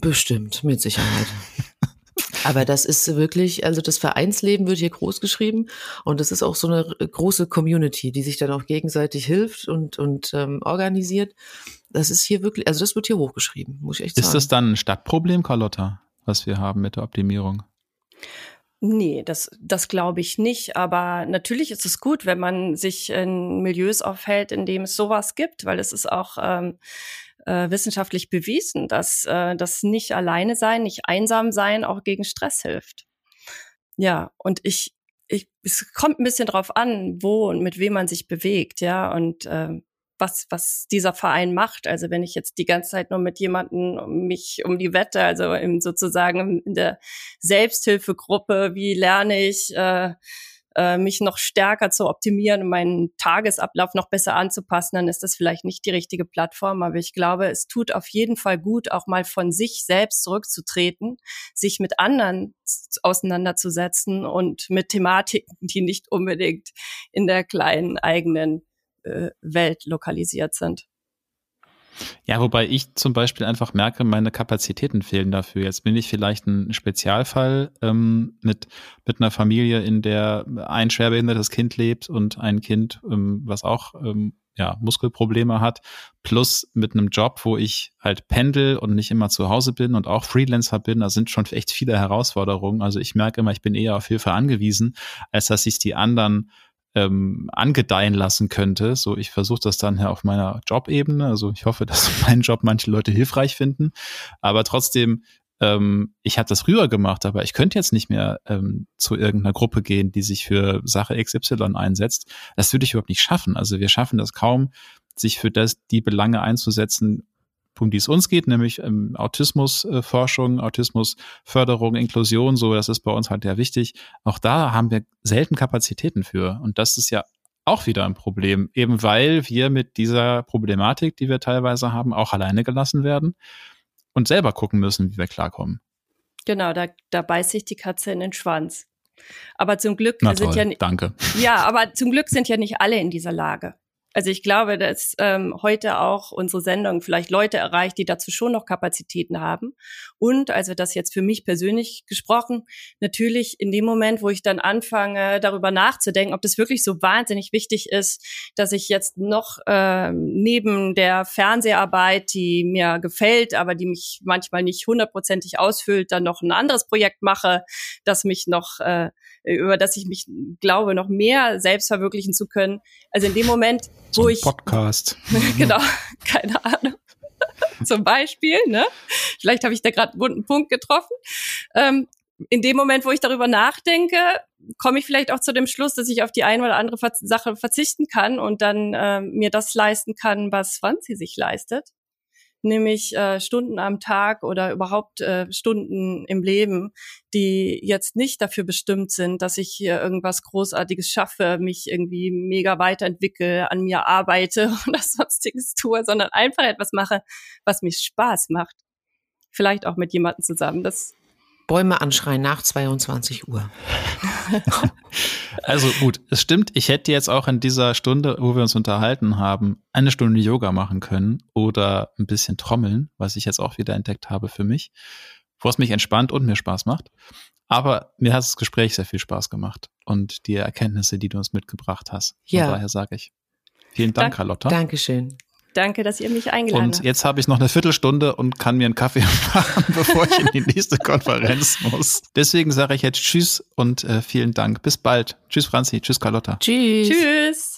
Bestimmt, mit Sicherheit. *laughs* Aber das ist wirklich, also das Vereinsleben wird hier groß geschrieben und das ist auch so eine große Community, die sich dann auch gegenseitig hilft und, und ähm, organisiert. Das ist hier wirklich, also das wird hier hochgeschrieben, muss ich echt sagen. Ist das dann ein Stadtproblem, Carlotta, was wir haben mit der Optimierung? Nee, das, das glaube ich nicht. Aber natürlich ist es gut, wenn man sich in Milieus aufhält, in dem es sowas gibt, weil es ist auch ähm, äh, wissenschaftlich bewiesen, dass äh, das nicht alleine sein, nicht einsam sein auch gegen Stress hilft. Ja, und ich, ich, es kommt ein bisschen drauf an, wo und mit wem man sich bewegt, ja. Und äh, was, was dieser Verein macht. Also wenn ich jetzt die ganze Zeit nur mit jemandem mich um die Wette, also im, sozusagen in der Selbsthilfegruppe, wie lerne ich, äh, äh, mich noch stärker zu optimieren meinen Tagesablauf noch besser anzupassen, dann ist das vielleicht nicht die richtige Plattform. Aber ich glaube, es tut auf jeden Fall gut, auch mal von sich selbst zurückzutreten, sich mit anderen auseinanderzusetzen und mit Thematiken, die nicht unbedingt in der kleinen eigenen äh, Welt lokalisiert sind. Ja, wobei ich zum Beispiel einfach merke, meine Kapazitäten fehlen dafür. Jetzt bin ich vielleicht ein Spezialfall ähm, mit, mit einer Familie, in der ein schwerbehindertes Kind lebt und ein Kind, ähm, was auch ähm, ja, Muskelprobleme hat, plus mit einem Job, wo ich halt pendel und nicht immer zu Hause bin und auch Freelancer bin, da sind schon echt viele Herausforderungen. Also ich merke immer, ich bin eher auf Hilfe angewiesen, als dass ich die anderen ähm, angedeihen lassen könnte. So, ich versuche das dann ja auf meiner Jobebene. Also ich hoffe, *laughs* dass meinen Job manche Leute hilfreich finden. Aber trotzdem, ähm, ich habe das früher gemacht, aber ich könnte jetzt nicht mehr ähm, zu irgendeiner Gruppe gehen, die sich für Sache XY einsetzt. Das würde ich überhaupt nicht schaffen. Also wir schaffen das kaum, sich für das die Belange einzusetzen, um die es uns geht, nämlich ähm, Autismusforschung, Autismusförderung, Inklusion, so, das ist bei uns halt sehr wichtig. Auch da haben wir selten Kapazitäten für. Und das ist ja auch wieder ein Problem, eben weil wir mit dieser Problematik, die wir teilweise haben, auch alleine gelassen werden und selber gucken müssen, wie wir klarkommen. Genau, da, da beißt sich die Katze in den Schwanz. Aber zum Glück Na sind toll, ja danke. ja, aber zum Glück sind ja nicht alle in dieser Lage. Also ich glaube, dass ähm, heute auch unsere Sendung vielleicht Leute erreicht, die dazu schon noch Kapazitäten haben. Und also das jetzt für mich persönlich gesprochen, natürlich in dem Moment, wo ich dann anfange, darüber nachzudenken, ob das wirklich so wahnsinnig wichtig ist, dass ich jetzt noch äh, neben der Fernseharbeit, die mir gefällt, aber die mich manchmal nicht hundertprozentig ausfüllt, dann noch ein anderes Projekt mache, das mich noch äh, über das ich mich glaube, noch mehr selbst verwirklichen zu können. Also in dem Moment, wo so ich. Podcast. *laughs* genau, keine Ahnung. *laughs* Zum Beispiel, ne? Vielleicht habe ich da gerade einen wunden Punkt getroffen. Ähm, in dem Moment, wo ich darüber nachdenke, komme ich vielleicht auch zu dem Schluss, dass ich auf die eine oder andere Sache verzichten kann und dann äh, mir das leisten kann, was Franzi sich leistet nämlich äh, Stunden am Tag oder überhaupt äh, Stunden im Leben, die jetzt nicht dafür bestimmt sind, dass ich hier irgendwas Großartiges schaffe, mich irgendwie mega weiterentwickle, an mir arbeite *laughs* oder sonstiges tue, sondern einfach etwas mache, was mir Spaß macht. Vielleicht auch mit jemandem zusammen. Das Bäume anschreien nach 22 Uhr. *laughs* also gut, es stimmt, ich hätte jetzt auch in dieser Stunde, wo wir uns unterhalten haben, eine Stunde Yoga machen können oder ein bisschen trommeln, was ich jetzt auch wieder entdeckt habe für mich, wo es mich entspannt und mir Spaß macht. Aber mir hat das Gespräch sehr viel Spaß gemacht und die Erkenntnisse, die du uns mitgebracht hast. Ja. Von daher sage ich vielen Dank, Dank Carlotta. Dankeschön. Danke, dass ihr mich eingeladen habt. Und jetzt habe ich noch eine Viertelstunde und kann mir einen Kaffee *laughs* machen, bevor ich in die nächste Konferenz muss. Deswegen sage ich jetzt Tschüss und äh, vielen Dank. Bis bald. Tschüss, Franzi. Tschüss, Carlotta. Tschüss. Tschüss.